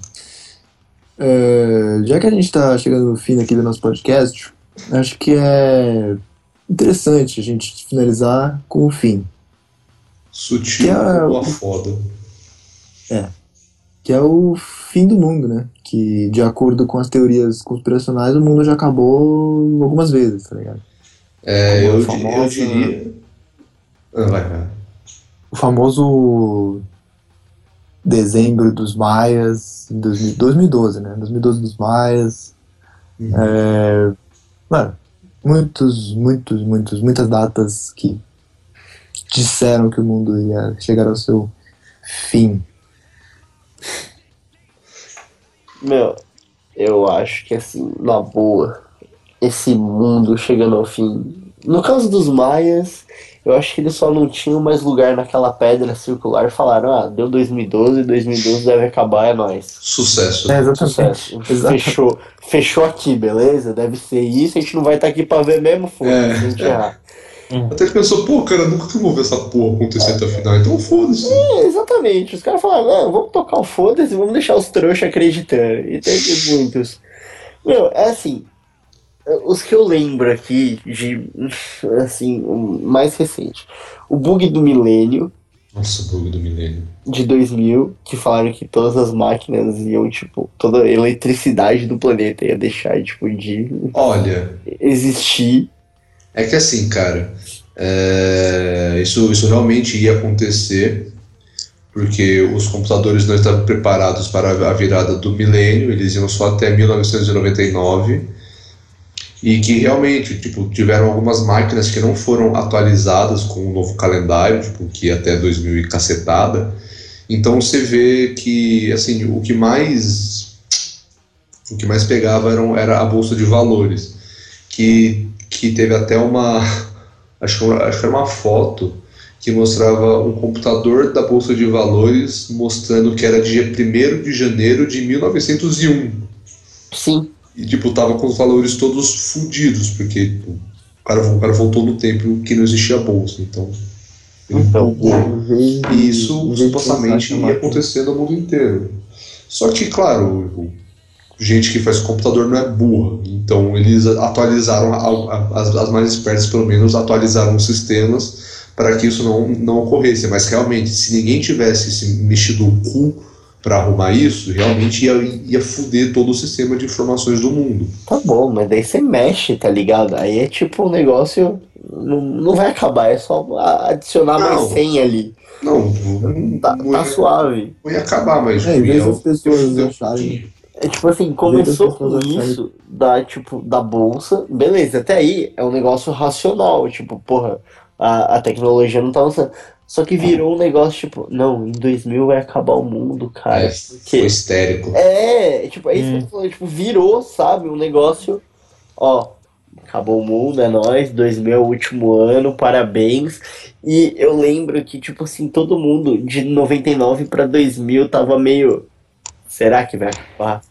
é, já que a gente está chegando no fim aqui do nosso podcast, acho que é interessante a gente finalizar com o fim, Sutil Que é- ou a foda. que é o fim do mundo, né? Que, de acordo com as teorias conspiracionais, o mundo já acabou algumas vezes, tá ligado? É, Como eu, famosa- eu diria. Ah, vai, vai. O famoso dezembro dos maias, 2000 2012, né? 2012 dos maias. Uhum. É, mano, muitos, muitos, muitos, muitas datas que disseram que o mundo ia chegar ao seu fim. Meu, eu acho que assim, na boa, esse mundo chegando ao fim. No caso dos maias, eu acho que eles só não tinham mais lugar naquela pedra circular. Falaram, ah, deu 2012, 2012 deve acabar, é nóis. Sucesso. É, Sucesso. Fechou, fechou aqui, beleza? Deve ser isso, a gente não vai estar aqui pra ver mesmo, foda-se, É. se a gente errar. Até que pensou, pô, cara, nunca que eu vou ver essa porra acontecer até o final, então foda-se. É, exatamente. Os caras falaram, não, vamos tocar o foda-se, vamos deixar os trouxas acreditando. E tem muitos. Meu, é assim. Os que eu lembro aqui de, assim, o mais recente. O bug do milênio, Nossa, bug do milênio. de 2000, que falaram que todas as máquinas iam, tipo, toda a eletricidade do planeta ia deixar, tipo, de Olha, existir. é que assim, cara, é, isso, isso realmente ia acontecer, porque os computadores não estavam preparados para a virada do milênio, eles iam só até 1999, e que realmente, tipo, tiveram algumas máquinas que não foram atualizadas com o novo calendário, tipo, que até 2000 e cacetada, então você vê que, assim, o que mais o que mais pegava era, era a bolsa de valores, que, que teve até uma (laughs) acho, que acho que era uma foto que mostrava um computador da bolsa de valores mostrando que era dia 1 de janeiro de 1901 Sim. E tipo tava com os valores todos fundidos porque o cara, o cara voltou no tempo que não existia bolsa, então ele Então. E isso supostamente ia acontecer no mundo inteiro. Só que, claro, gente que faz computador não é burra. Então eles atualizaram, as, as mais espertas pelo menos, atualizaram os sistemas para que isso não, não ocorresse. Mas realmente, se ninguém tivesse se mexido o cu para arrumar isso, realmente ia, ia fuder todo o sistema de informações do mundo. Tá bom, mas daí você mexe, tá ligado? Aí é tipo um negócio. Não, não vai acabar, é só adicionar Não. mais 100 ali. Não, não, Tá, não tá ia, suave. não ia acabar, mas É, em das pessoas acharem-. É tipo assim, começou com isso da, tipo, da bolsa. Beleza, até aí é um negócio racional. Tipo, porra, a, a tecnologia não tá avançando. Só que virou um negócio, tipo, não, em 2000 vai acabar o mundo, cara. É, foi histérico. É, tipo, é isso Hum. que eu tô falando, tipo, virou, sabe, um negócio, ó, acabou o mundo, é nóis, 2000 é o último ano, parabéns. E eu lembro que, tipo assim, todo mundo de 99 pra 2000 tava meio, será que vai acabar?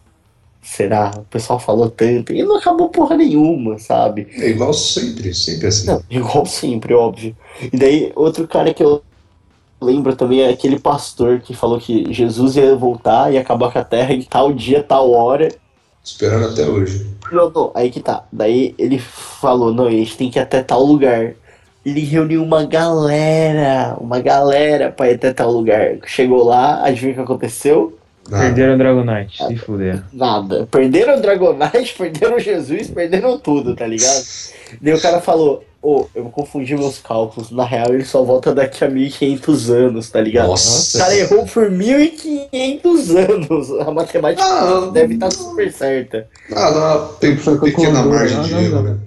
Será? O pessoal falou tanto, e não acabou porra nenhuma, sabe? É igual sempre, sempre assim. Não, igual sempre, óbvio. E daí, outro cara que eu lembro também aquele pastor que falou que Jesus ia voltar e acabar com a terra em tal dia, tal hora. Esperando até hoje. Não, não, aí que tá. Daí ele falou, não, a gente tem que ir até tal lugar. Ele reuniu uma galera, uma galera pra ir até tal lugar. Chegou lá, adivinha o que aconteceu? Nada. Perderam o Dragonite, se fuder. Nada. Perderam o Dragonite, (laughs) perderam Jesus, perderam tudo, tá ligado? Daí o cara falou, Ô, eu confundi meus cálculos. Na real, ele só volta daqui a 1500 anos, tá ligado? Nossa. O cara errou por 1500 anos. A matemática Ah, deve estar super certa. Ah, dá uma pe- Foi pequena margem de erro, né?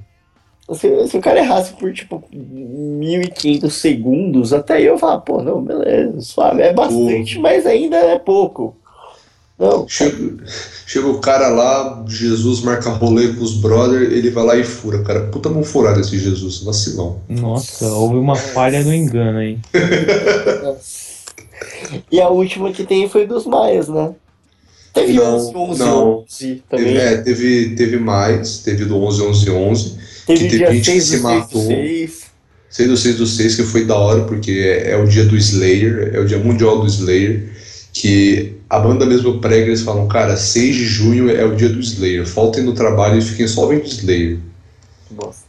Se, se o cara errasse por, tipo, 1500 segundos, até aí eu falar, pô, não, beleza, suave. É bastante, mas ainda é pouco. Não, Chega, chega o cara lá, Jesus marca rolê com os brother, ele vai lá e fura, cara. Puta mão furada esse Jesus, vacilão. Nossa, houve uma falha no engano aí. (laughs) E a última que tem foi dos Maias, né? Teve Não, 11, 11, não. 11 também. Teve, é, teve, teve mais, teve do 11, 11, 11. Teve que teve gente que 6 se do 6 do matou. 6. 6 do 6 do 6, que foi da hora, porque é, é o dia do Slayer, é o dia mundial do Slayer, que a banda mesmo prega, eles falam, cara, 6 de junho é o dia do Slayer, faltem no trabalho e fiquem só vendo Slayer. Bosta.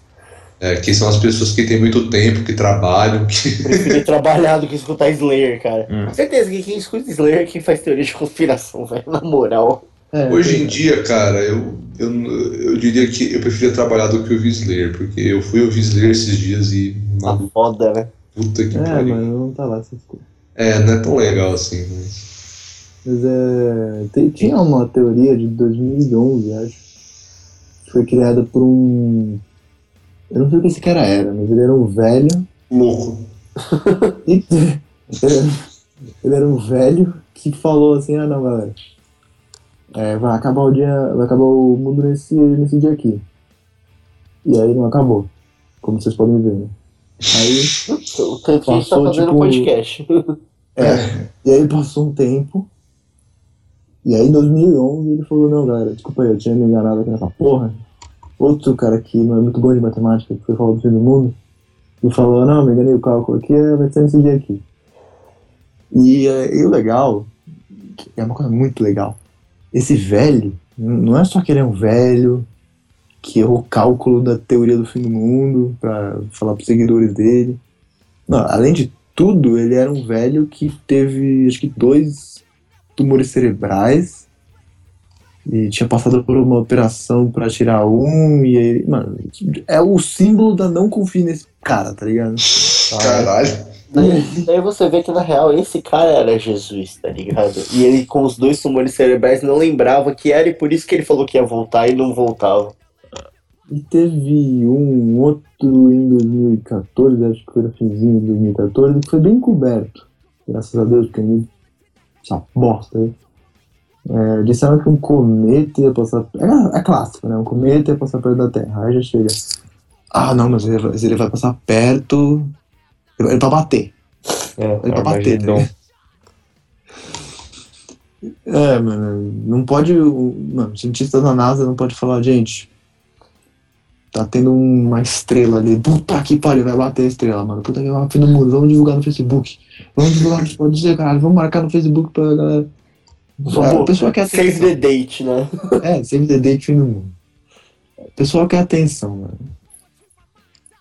É, que são as pessoas que têm muito tempo, que trabalham, que... Prefiro (laughs) trabalhar do que escutar Slayer, cara. Hum. Com certeza que quem escuta Slayer é quem faz teoria de conspiração, (laughs) velho, na moral. É, Hoje em dia, cara, eu, eu, eu diria que eu preferia trabalhar do que ouvir Slayer, porque eu fui ouvir Slayer esses dias e, Tá maluco, foda, né? puta que É, pariu. mas não tá lá essas coisas. É, não é tão legal assim, mas... Mas é. tem- tinha uma teoria de 2011, acho. Que foi criada por um. Eu não sei o que esse cara era, mas ele era um velho. (laughs) E, ele era um velho que falou assim: ah, não, galera. é, vai acabar o dia. Vai acabar o mundo nesse, nesse dia aqui. E aí não acabou. Como vocês podem ver, né? Aí. (laughs) O tanto que a gente tá Passou, fazendo tipo, podcast. É. (laughs) E aí passou um tempo. E aí em 2011 ele falou, não, galera, desculpa aí, eu tinha me enganado aqui nessa porra. Outro cara que não é muito bom de matemática, que foi falar do fim do mundo, e falou, não, me enganei o cálculo aqui, é, vai ser nesse dia aqui. E, é, e o legal, é uma coisa muito legal, esse velho, não é só que ele é um velho, que errou o cálculo da teoria do fim do mundo, pra falar pros seguidores dele. Não, além de tudo, ele era um velho que teve, acho que, dois tumores cerebrais e tinha passado por uma operação pra tirar um e ele, mano, é o símbolo da não confia nesse cara, tá ligado? Caralho. Daí, daí você vê que na real esse cara era Jesus, tá ligado? E ele com os dois tumores cerebrais não lembrava que era e por isso que ele falou que ia voltar e não voltava. E teve um outro em 2014, acho que foi no finzinho de 2014, que foi bem coberto, graças a Deus, porque ele- essa bosta aí. É, disseram que um cometa ia passar. É, é clássico, né? Um cometa ia passar perto da Terra. Aí já chega. Ah, não, mas ele vai, ele vai passar perto. Ele vai pra bater. É, Ele pra bater, né? É, mano, não pode. Mano, cientista da NASA não pode falar, gente. Tá tendo uma estrela ali. Puta que pariu, vai bater a estrela, mano. Puta que pariu, do mundo. Vamos divulgar no Facebook. Vamos divulgar no pode dizer, caralho. Vamos marcar no Facebook pra galera. A pessoa quer Save atenção. the date, né? É, save the date, do mundo. A pessoa quer atenção, mano.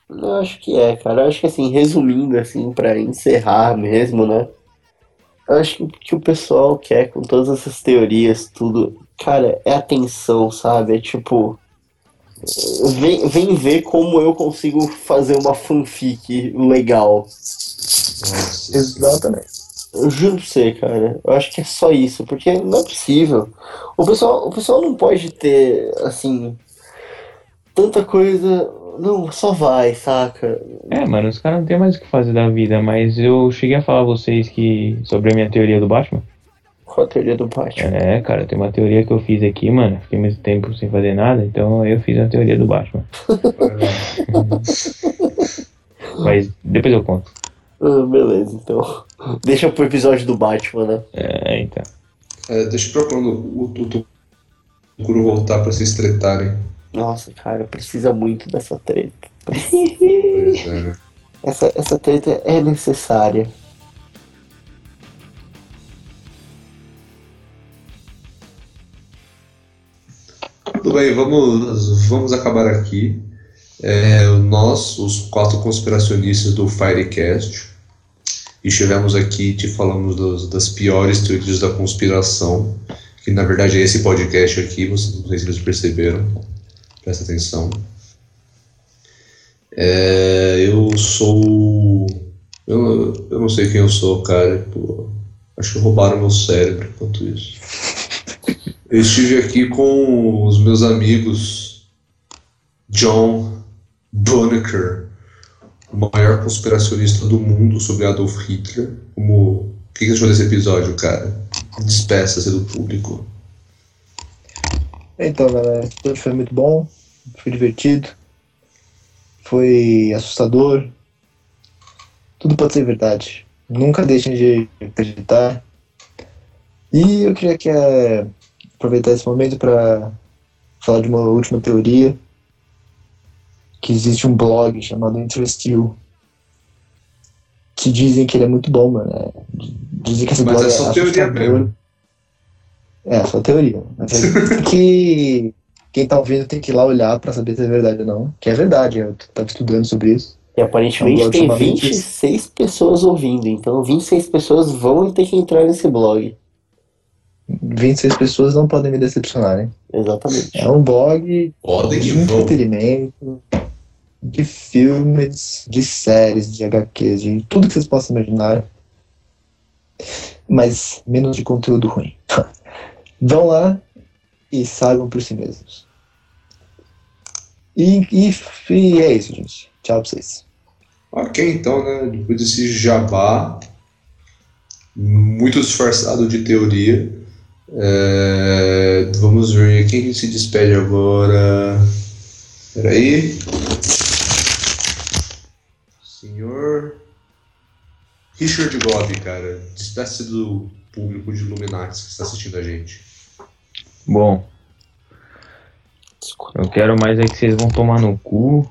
Eu acho que é, cara. Eu acho que assim, resumindo assim, pra encerrar mesmo, né? Eu acho que o que o pessoal quer com todas essas teorias, tudo, cara, é atenção, sabe? É tipo. Vem, vem ver como eu consigo fazer uma fanfic legal. Nossa. Exatamente. Eu juro pra você, cara. Eu acho que é só isso, porque não é possível. O pessoal, o pessoal não pode ter, assim, tanta coisa. Não, só vai, saca? É, mano, os caras não tem mais o que fazer da vida, mas eu cheguei a falar a vocês que sobre a minha teoria do Batman. Qual a teoria do Batman? É, cara, tem uma teoria que eu fiz aqui, mano. Fiquei muito tempo sem fazer nada, então eu fiz a teoria do Batman. (laughs) Mas depois eu conto. Ah, beleza, então. Deixa pro episódio do Batman, né? É, então. É, deixa eu procurando o, Kuro voltar pra vocês tretarem. Nossa, cara, precisa muito dessa treta. (laughs) Pois é? Essa, essa treta é necessária. Tudo bem, vamos, vamos acabar aqui. É, nós, os quatro conspiracionistas do Firecast, estivemos aqui e te falamos das, das piores teorias da conspiração, que na verdade é esse podcast aqui, vocês, não sei se vocês perceberam, presta atenção. É, Eu sou. Eu, eu não sei quem eu sou, cara. Pô, acho que roubaram meu cérebro enquanto isso. Eu estive aqui com os meus amigos John Bonneker, o maior conspiracionista do mundo sobre Adolf Hitler. Como... O que você achou desse episódio, cara? Despeça-se do público. Então, galera, foi muito bom, foi divertido, foi assustador. Tudo pode ser verdade. Nunca deixem de acreditar. E eu queria que, eh, aproveitar esse momento para falar de uma última teoria. Que existe um blog chamado Interest You. Que dizem que ele é muito bom, mano. É, Dizem que esse Mas blog é só teoria assustador. mesmo. É, só teoria. Mas é (laughs) que quem tá ouvindo tem que ir lá olhar pra saber se é verdade ou não. Que é verdade, eu tava estudando sobre isso. E aparentemente É um tem chamado 26 pessoas ouvindo, então 26 pessoas vão ter que entrar nesse blog. 26 pessoas não podem me decepcionar, né? Exatamente. É um blog Podem de vão. entretenimento, de filmes, de séries, de HQs, de tudo que vocês possam imaginar. Mas menos de conteúdo ruim. (laughs) Vão lá e saibam por si mesmos. E, e, e é isso, gente. Tchau pra vocês. Ok, então, né? Depois desse jabá muito disfarçado de teoria, é, vamos ver quem se despede agora. Peraí. Senhor Richard Gobi, cara, despeça do público de Illuminati que está assistindo a gente. Bom, eu quero mais é que vocês vão tomar no cu.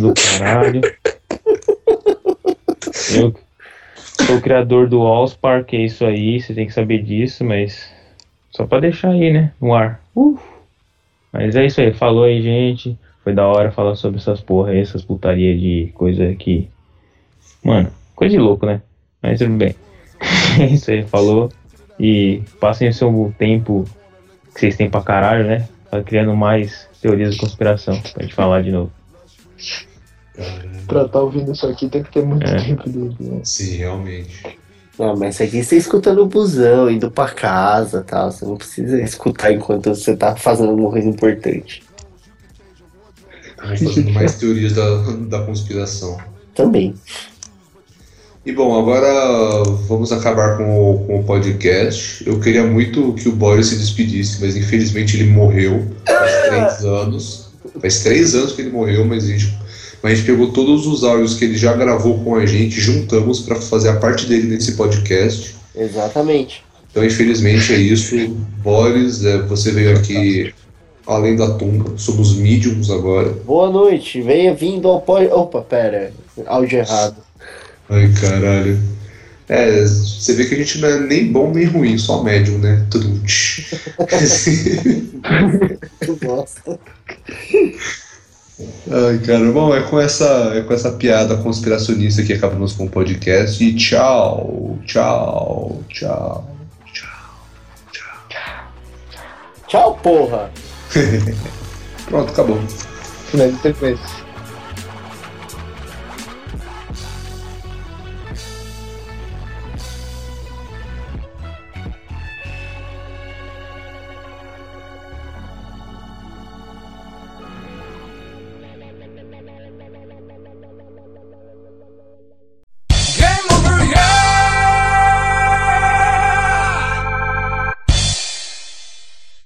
Do caralho. (laughs) Eu o criador do Allspar, que é isso aí, você tem que saber disso, mas só pra deixar aí, né? No ar. Uf. Mas é isso aí, falou aí, gente. Foi da hora falar sobre essas porra aí, essas putaria de coisa que. Mano, coisa de louco, né? Mas tudo bem. (laughs) É isso aí, falou. E passem o seu tempo que vocês têm pra caralho, né? Tá criando mais teorias de conspiração pra gente falar de novo. Pra estar ouvindo isso aqui tem que ter muito É. tempo livre. né? Sim, realmente. Ah, mas isso aqui você escutando o busão, indo pra casa e tal. Você não precisa escutar enquanto você tá fazendo alguma coisa importante. Fazendo mais teorias da, da conspiração. Também. E bom, agora vamos acabar com o, com o podcast. Eu queria muito que o Boris se despedisse, mas infelizmente ele morreu faz três anos. Faz três anos que ele morreu, mas a gente, mas a gente pegou todos os áudios que ele já gravou com a gente, juntamos para fazer a parte dele nesse podcast. Exatamente. Então, infelizmente, é isso. Boris, é, você veio aqui além da tumba. Somos mediums agora. Boa noite. Venha vindo ao pod... Opa, pera. Áudio errado. Ai, caralho. É, você vê que a gente não é nem bom nem ruim, só médium, né? Tudo. (laughs) (laughs) Nossa. Ai, cara, bom, é com essa, é com essa piada conspiracionista que acabamos com o podcast. E tchau, tchau, tchau, tchau. Tchau, porra. (laughs) Pronto, acabou. Finaliza a sequência.